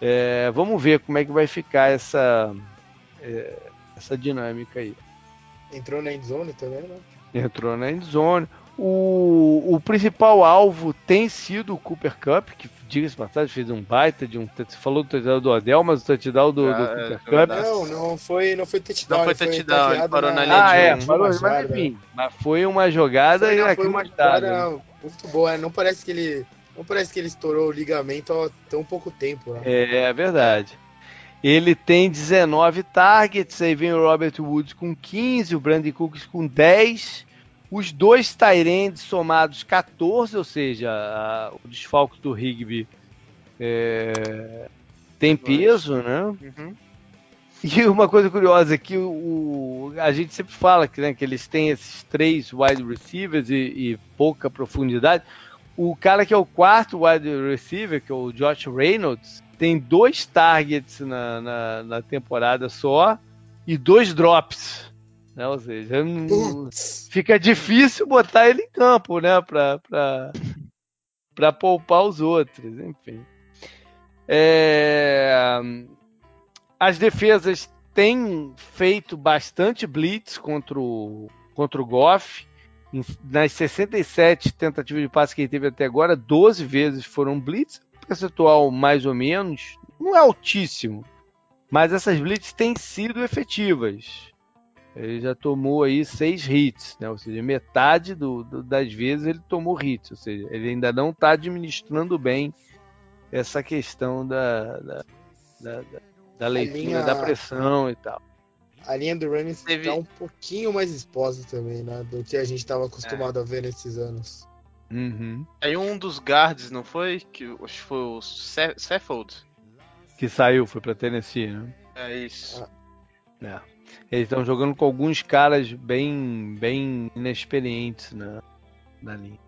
É, vamos ver como é que vai ficar essa, é, essa dinâmica aí. Entrou na endzone também, né? Entrou na endzone. O, o principal alvo tem sido o Cooper Cup, que diga-se passagem, fez um baita de um. Você falou do touchdown do Odell, mas o touchdown do, ah, do Cooper é, Cup. Não, não foi, não foi touchdown. Não foi touchdown, ele parou na, linha Ah, é, parou, mas enfim. Mas foi uma jogada foi, não, foi uma jogada muito boa. Não parece que ele. Não parece que ele estourou o ligamento há tão pouco tempo. Né? É, é verdade. Ele tem 19 targets, aí vem o Robert Woods com 15, o Brandon Cooks com 10 os dois Tyrands somados 14, ou seja, a, o desfalque do Rigby é, tem peso, né? Uhum. E uma coisa curiosa é que o, a gente sempre fala que, né, que eles têm esses três wide receivers e, e, pouca profundidade. O cara que é o quarto wide receiver, que é o Josh Reynolds, tem dois targets na, na, na temporada só e dois drops. Né? Ou seja, fica difícil botar ele em campo, né? Pra, pra, pra poupar os outros, enfim. É... As defesas têm feito bastante blitz contra o, contra o Goff. Nas 67 tentativas de passe que ele teve até agora, 12 vezes foram blitz. Percentual mais ou menos, não é altíssimo, mas essas blitz têm sido efetivas ele já tomou aí seis hits, né? Ou seja, metade do, do, das vezes ele tomou hits, ou seja, ele ainda não está administrando bem essa questão da, da, da, da leitura linha, da pressão e tal. A linha do Rams está Teve... um pouquinho mais exposta também, né? Do que a gente estava acostumado é. a ver nesses anos. Uhum. Aí um dos guards, não foi? Que acho que foi o Seffold. Que saiu, foi para Tennessee, né? É isso. Ah. É. Eles estão jogando com alguns caras bem, bem inexperientes na, na linha.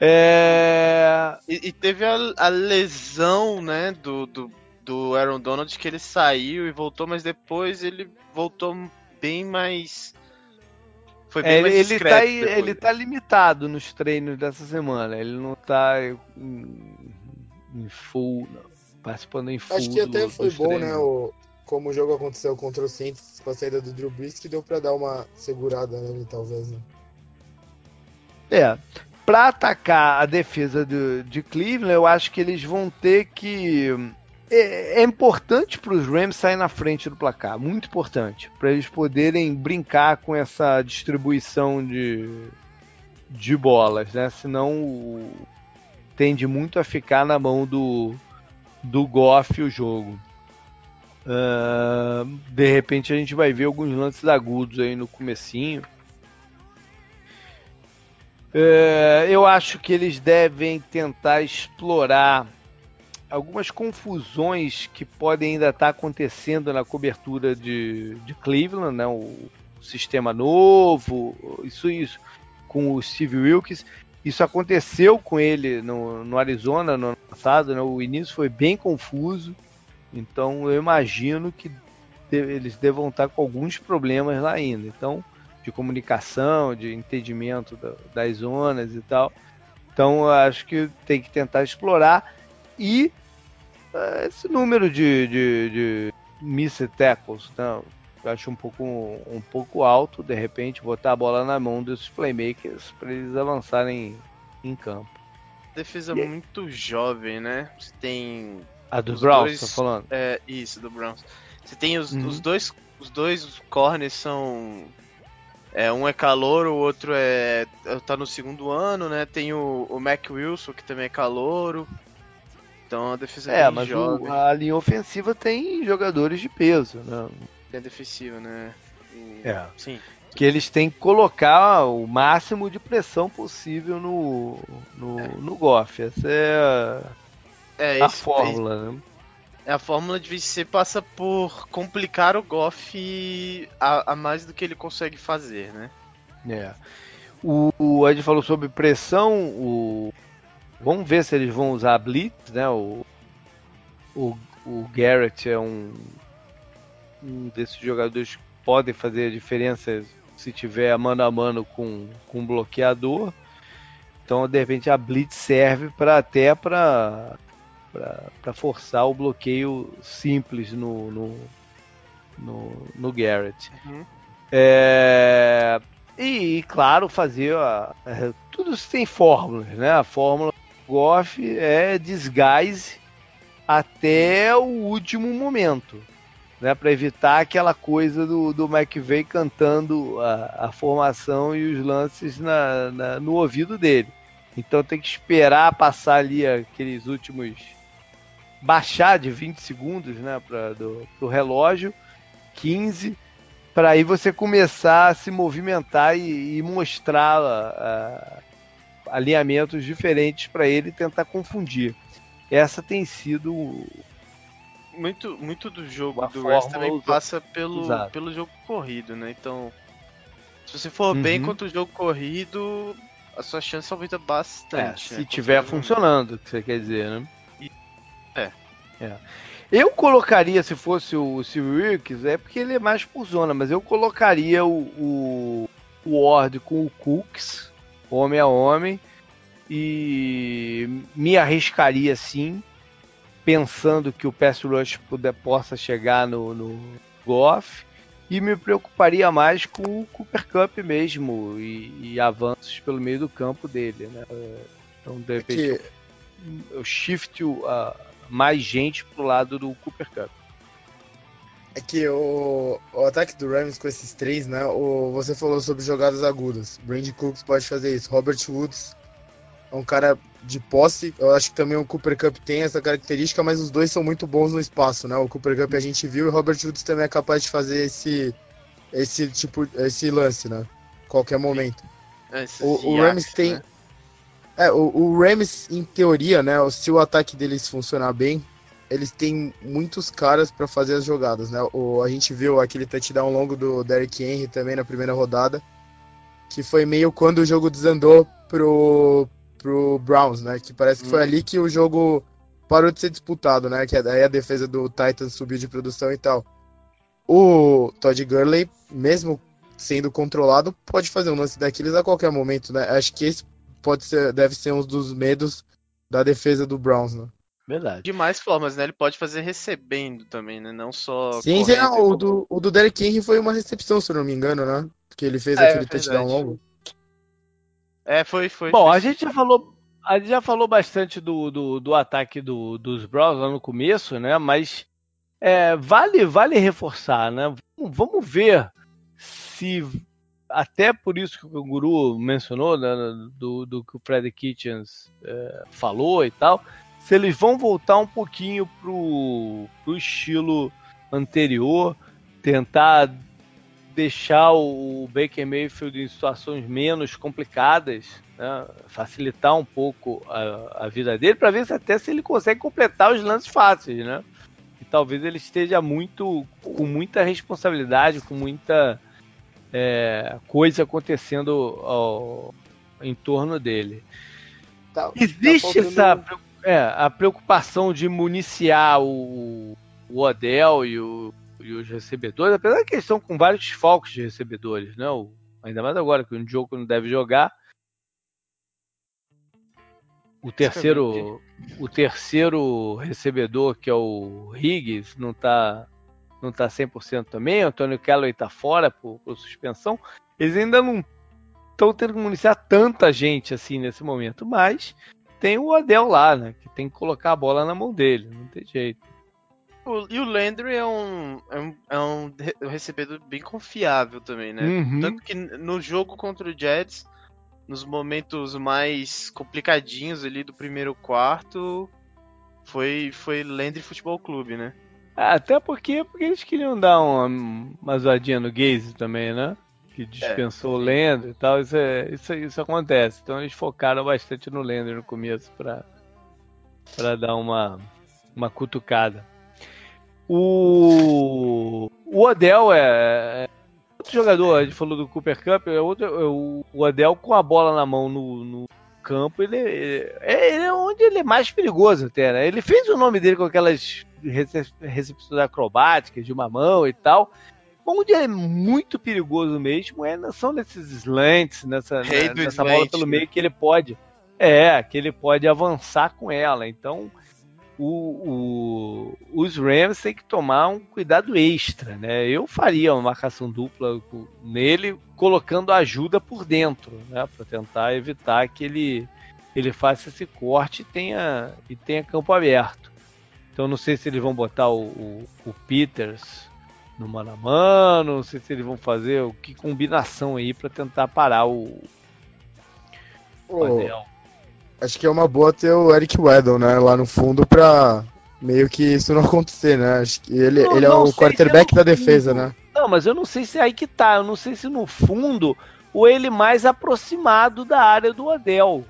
É... E, e, teve a, a, lesão, né, do, do, do Aaron Donald, que ele saiu e voltou, mas depois ele voltou bem mais. Foi bem é, mais ele, tá, ele tá limitado nos treinos dessa semana. Ele não tá em, em full, não, participando em full. Acho que até foi bom, né, treinos. né? O, como o jogo aconteceu contra o Saints com a saída do Drew Brees, que deu para dar uma segurada nele, talvez. Né? É. Para atacar a defesa do, de Cleveland, eu acho que eles vão ter que. É, é importante para os Rams sair na frente do placar, muito importante, para eles poderem brincar com essa distribuição de, de bolas, né? Senão tende muito a ficar na mão do, do Goff o jogo. Uh, de repente a gente vai ver alguns lances agudos aí no comecinho. Uh, eu acho que eles devem tentar explorar algumas confusões que podem ainda estar acontecendo na cobertura de, de Cleveland, né? o sistema novo, isso isso com o Steve Wilkes. Isso aconteceu com ele no, no Arizona no ano passado, né? o início foi bem confuso. Então eu imagino que eles devam estar com alguns problemas lá ainda. Então, de comunicação, de entendimento da, das zonas e tal. Então eu acho que tem que tentar explorar. E uh, esse número de, de, de missed tackles, né? eu acho um pouco, um pouco alto, de repente, botar a bola na mão desses playmakers para eles avançarem em campo. Defesa muito jovem, né? Você tem a do Browns, tá falando? É, isso, do Browns. Você tem os, uhum. os dois. Os dois corners são. É, um é calor, o outro é. tá no segundo ano, né? Tem o, o Mac Wilson, que também é calouro. Então a defesa é, é mas o, a linha ofensiva tem jogadores de peso, né? É defensiva, né? O... É. Sim. Que eles têm que colocar o máximo de pressão possível no, no, é. no Goff. Essa é é, a fórmula, é, né? É a fórmula de VC passa por complicar o Goff a, a, mais do que ele consegue fazer, né? É. O, o Ed falou sobre pressão. O, vamos ver se eles vão usar a Blitz, né? O, o, o Garrett é um, um desses jogadores que podem fazer a diferença se tiver mano a mano com, com um bloqueador. Então, de repente, a Blitz serve para até para para forçar o bloqueio simples no, no, no, no Garrett. Uhum. É, E, claro, fazer a, a, tudo tem fórmulas, né? A fórmula do Goff é disguise até o último momento, né? Para evitar aquela coisa do, do McVeigh cantando a, a formação e os lances na, na, no ouvido dele. Então tem que esperar passar ali aqueles últimos baixar de 20 segundos, né, para do pro relógio, 15 para aí você começar a se movimentar e, e mostrar uh, alinhamentos diferentes para ele tentar confundir. Essa tem sido muito muito do jogo do West também passa pelo, pelo jogo corrido, né? Então, se você for uhum. bem contra o jogo corrido, a sua chance aumenta bastante. É, se né? tiver funcionando, que você quer dizer, né? É. é. Eu colocaria, se fosse o Steve Wilkes, é porque ele é mais por zona, mas eu colocaria o, o Ward com o Cooks, homem a homem, e me arriscaria sim, pensando que o pass rush puder, possa chegar no, no Goff, e me preocuparia mais com o Cooper Cup mesmo, e, e avanços pelo meio do campo dele, né? Então, de repente, é que... eu shift o, a, mais gente pro lado do Cooper Cup. É que o, o ataque do Rams com esses três, né? O, você falou sobre jogadas agudas. Brandon Cooks pode fazer isso. Robert Woods é um cara de posse. Eu acho que também o Cooper Cup tem essa característica, mas os dois são muito bons no espaço, né? O Cooper Cup a gente viu e o Robert Woods também é capaz de fazer esse, esse tipo, esse lance, né? Qualquer momento. o, o Rams tem. Né? É, o, o Rams, em teoria, né? Se o ataque deles funcionar bem, eles têm muitos caras para fazer as jogadas, né? O, a gente viu aquele touchdown longo do Derrick Henry também na primeira rodada, que foi meio quando o jogo desandou pro, pro Browns, né? Que parece que foi hum. ali que o jogo parou de ser disputado, né? Que aí a defesa do Titans subiu de produção e tal. O Todd Gurley, mesmo sendo controlado, pode fazer um lance daqueles a qualquer momento, né? Acho que esse pode ser, deve ser um dos medos da defesa do Browns, né? Verdade. De mais formas, né? Ele pode fazer recebendo também, né? Não só. Sim, sim não, o, do, o do Derek Henry foi uma recepção, se eu não me engano, né? Que ele fez é, aquele é touchdown longo. É, foi, foi. Bom, a gente já falou. A gente já falou bastante do, do, do ataque do, dos Browns lá no começo, né? Mas é, vale, vale reforçar, né? Vamos ver se até por isso que o Guru mencionou, né, do, do, que o Fred Kitchens é, falou e tal, se eles vão voltar um pouquinho pro, pro estilo anterior, tentar deixar o Baker Mayfield em situações menos complicadas, né, facilitar um pouco a, a vida dele, para ver se até se ele consegue completar os lances fáceis, né? E talvez ele esteja muito com muita responsabilidade, com muita é, coisa acontecendo ao, em torno dele. Tá, Existe tá essa é, a preocupação de municiar o, o Odell e, o, e, os recebedores, apesar que eles estão com vários focos de recebedores, né? O, ainda mais agora que o jogo não deve jogar. O terceiro, o terceiro recebedor, que é o Higgs, não está não tá 100% também, o Antônio Callaway tá fora por, por suspensão, eles ainda não estão tendo que municiar tanta gente assim nesse momento, mas tem o Adel lá, né, que tem que colocar a bola na mão dele, não tem jeito. O, e o Landry é um, é um, é um recebedor bem confiável também, né? Uhum. Tanto que no jogo contra o Jets, nos momentos mais complicadinhos ali do primeiro quarto, foi, foi Landry Futebol Clube, né? Até porque, porque eles queriam dar uma, uma zoadinha no Gaze também, né? Que dispensou é, o Lender e tal. Isso, é, isso, isso acontece. Então eles focaram bastante no Lender no começo pra, pra dar uma, uma cutucada. O, o Odell é, é outro jogador, a gente falou do Cooper Cup, é outro, é o, o Odell com a bola na mão no, no campo, ele, ele, é, ele é onde ele é mais perigoso até, né? Ele fez o nome dele com aquelas recepções acrobáticas de uma mão e tal. Onde é muito perigoso mesmo é são nesses slants, nessa, né, nessa bola pelo meio que ele pode. É, que ele pode avançar com ela. Então, o, o, os Rams têm que tomar um cuidado extra, né? Eu faria uma marcação dupla nele, colocando ajuda por dentro, né? Para tentar evitar que ele, ele faça esse corte e tenha, e tenha campo aberto. Então não sei se eles vão botar o, o, o Peters no mano a mano, não sei se eles vão fazer o que combinação aí para tentar parar o, o Adel. Acho que é uma boa ter o Eric Weddle, né, lá no fundo pra meio que isso não acontecer, né? Acho que ele, não, ele é o quarterback é da defesa, né? Não, mas eu não sei se é aí que tá. Eu não sei se no fundo ou ele mais aproximado da área do Adel.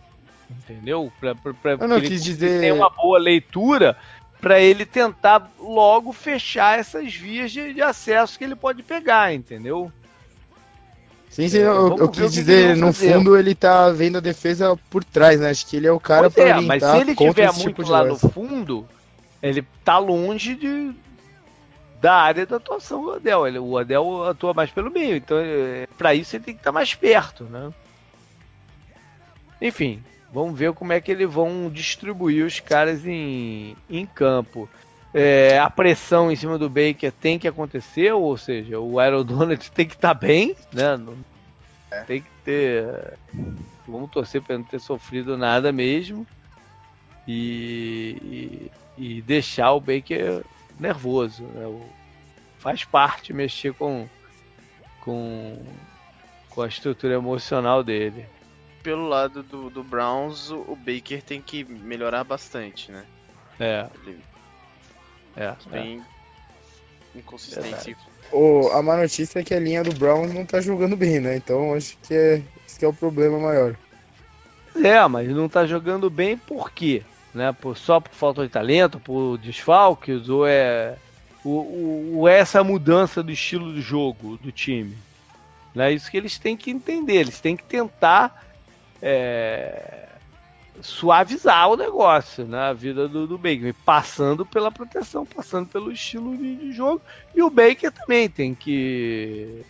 Entendeu? Pra, pra, pra eu não quis dizer. Tem uma boa leitura para ele tentar logo fechar essas vias de, de, acesso que ele pode pegar, entendeu? Sim, sim, é, eu, eu quis dizer, no fundo ele tá vendo a defesa por trás, né? Acho que ele é o cara para é, mas se ele tiver muito tipo lá no fundo, ele tá longe de, da área da atuação do Adel. Ele, o Adel atua mais pelo meio, então é, para isso ele tem que estar tá mais perto, né? Enfim, Vamos ver como é que eles vão distribuir os caras em, em campo. É, a pressão em cima do Baker tem que acontecer, ou seja, o Aaron Donald tem que estar tá bem, né? Não, é. Tem que ter. Vamos torcer para não ter sofrido nada mesmo. E, e, e deixar o Baker nervoso. Né? Faz parte mexer com, com, com a estrutura emocional dele pelo lado do, do Browns, o Baker tem que melhorar bastante, né? É. Ele é, tem é. inconsistência. O, a má notícia é que a linha do Browns não tá jogando bem, né? Então acho que é, esse é o problema maior. É, mas não tá jogando bem por quê? Né? Por, só por falta de talento, por desfalques, ou é, ou é essa mudança do estilo de jogo do time? É né? isso que eles têm que entender, eles têm que tentar é, suavizar o negócio, né? Vida do, do Baker, passando pela proteção, passando pelo estilo de, de, jogo. E o Baker também tem que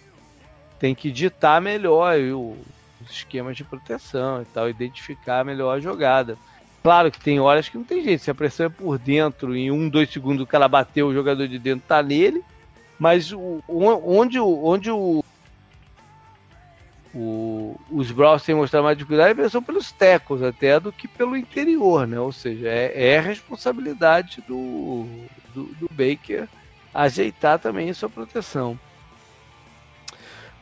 tem que ditar melhor o, os esquemas de proteção e tal, identificar melhor a jogada. Claro que tem horas que não tem jeito, se a pressão é por dentro, em um, dois segundos o cara bateu, o jogador de dentro tá nele, mas o, onde, onde o, o, os Browns têm mostrado mais dificuldade são pelos tecos até do que pelo interior, né? Ou seja, é, é responsabilidade do, do, do, Baker ajeitar também sua proteção.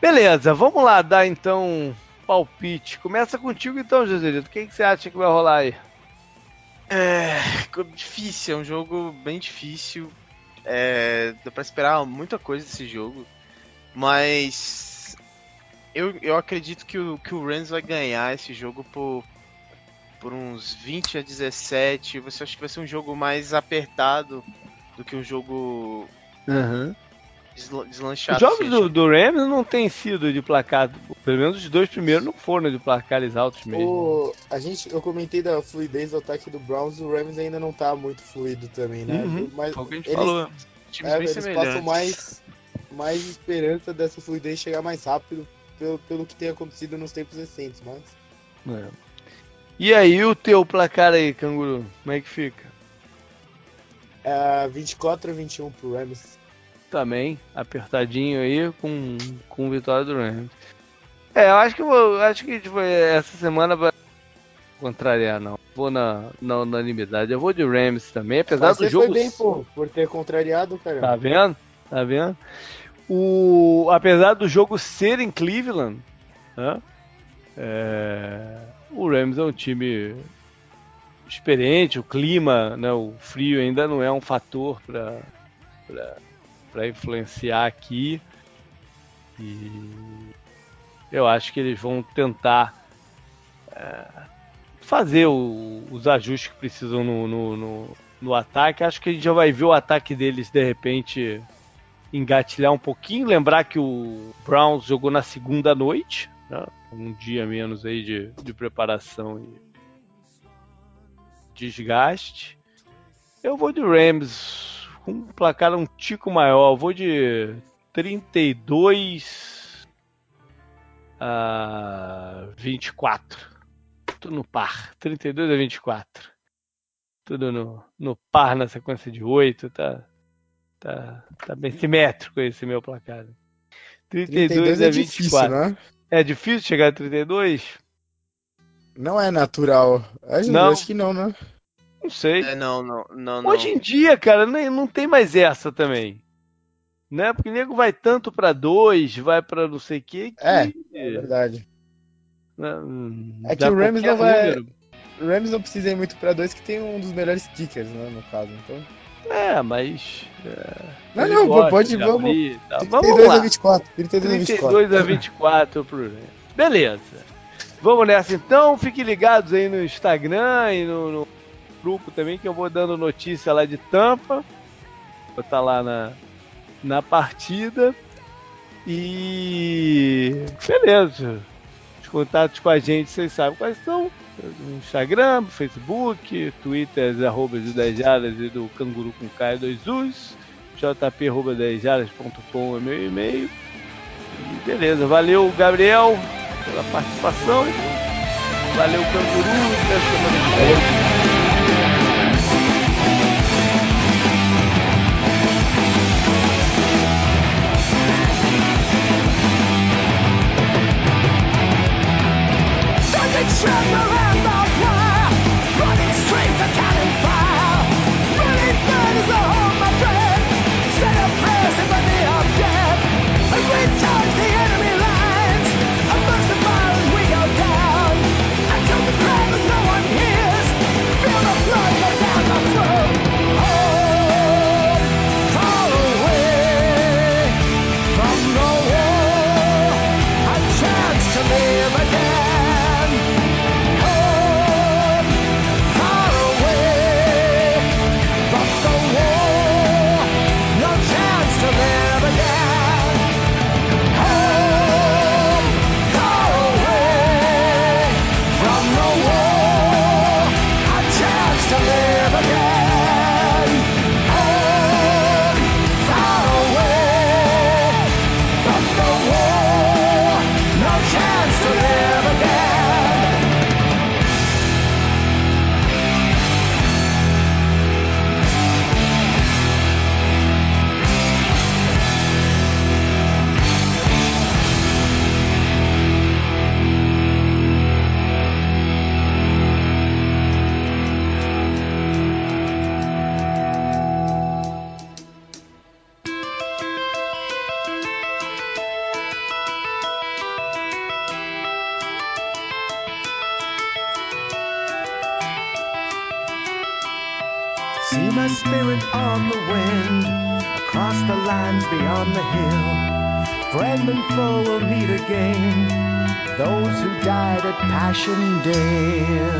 Beleza, vamos lá dar então palpite. Começa contigo então, Joselito. O que, que você acha que vai rolar aí? É difícil, é um jogo bem difícil. É, dá pra esperar muita coisa desse jogo. Mas eu, eu acredito que o, que o Rams vai ganhar esse jogo por, por uns 20 a 17. Você acha que vai ser um jogo mais apertado do que um jogo uhum. deslanchado? Os jogos do, do, Rams não tem sido de placar. Pelo menos os dois primeiros não foram de placares altos mesmo. O, a gente, eu comentei da fluidez do ataque do Browns, o Rams ainda não tá muito fluido também, né? Uhum, Mas Foi o que a gente eles, falou. É, eles passam mais, mais esperança dessa fluidez chegar mais rápido pelo, pelo que tem acontecido nos tempos recentes, mas. É. E aí, o teu placar aí, canguru? Como é que fica? É, 24 a 21 pro Rams. Também, apertadinho aí, com, com vitória do Rams. É, eu acho que vou, acho que tipo, essa semana vai contrariar, não. Vou na, na unanimidade. Eu vou de Rams também, apesar Mas do jogo. Foi bem, pô, por ter contrariado, cara. Tá vendo? Tá vendo? O, apesar do jogo ser em Cleveland, né, é, o Rams é um time experiente, o clima, né, o frio ainda não é um fator para influenciar aqui. E eu acho que eles vão tentar é, fazer o, os ajustes que precisam no, no, no, no ataque. Acho que a gente já vai ver o ataque deles de repente engatilhar um pouquinho. Lembrar que o Browns jogou na segunda noite, né? um dia menos aí de, de preparação e desgaste. Eu vou de Rams com um placar um tico maior. Eu vou de 32 a 24. Tô no par. 32 a 24. tudo no, no par na sequência de oito, tá, tá, tá bem simétrico esse meu placar. 32, 32 é a 24. Difícil, né? É difícil chegar a 32? Não é natural. Acho, não. acho que não, né? Não sei. É, não, não, não, Hoje em dia, cara, não, não tem mais essa também. Né? Porque o nego vai tanto pra dois, vai pra não sei o que, que. É, é verdade. Não, é que o Rams não vai. Número. O Rams não precisa ir muito pra dois, que tem um dos melhores kickers, né, no caso. Então. É, mas. É, não, não, pode. Vamos. Abrir, tá. 32 vamos lá. a 24. 32, 32 a 24 pro Rams. Beleza. Vamos nessa então. Fiquem ligados aí no Instagram e no, no grupo também, que eu vou dando notícia lá de Tampa. Vou estar tá lá na, na partida. E. Beleza. Os contatos com a gente, vocês sabem quais são. Instagram, Facebook, Twitter, arroba de 10 jaras e do Canguru com K 2 Us. jp arroba 10 jaras.com é meu e-mail. E beleza, valeu Gabriel pela participação. Valeu Canguru, até semana que vem. Day.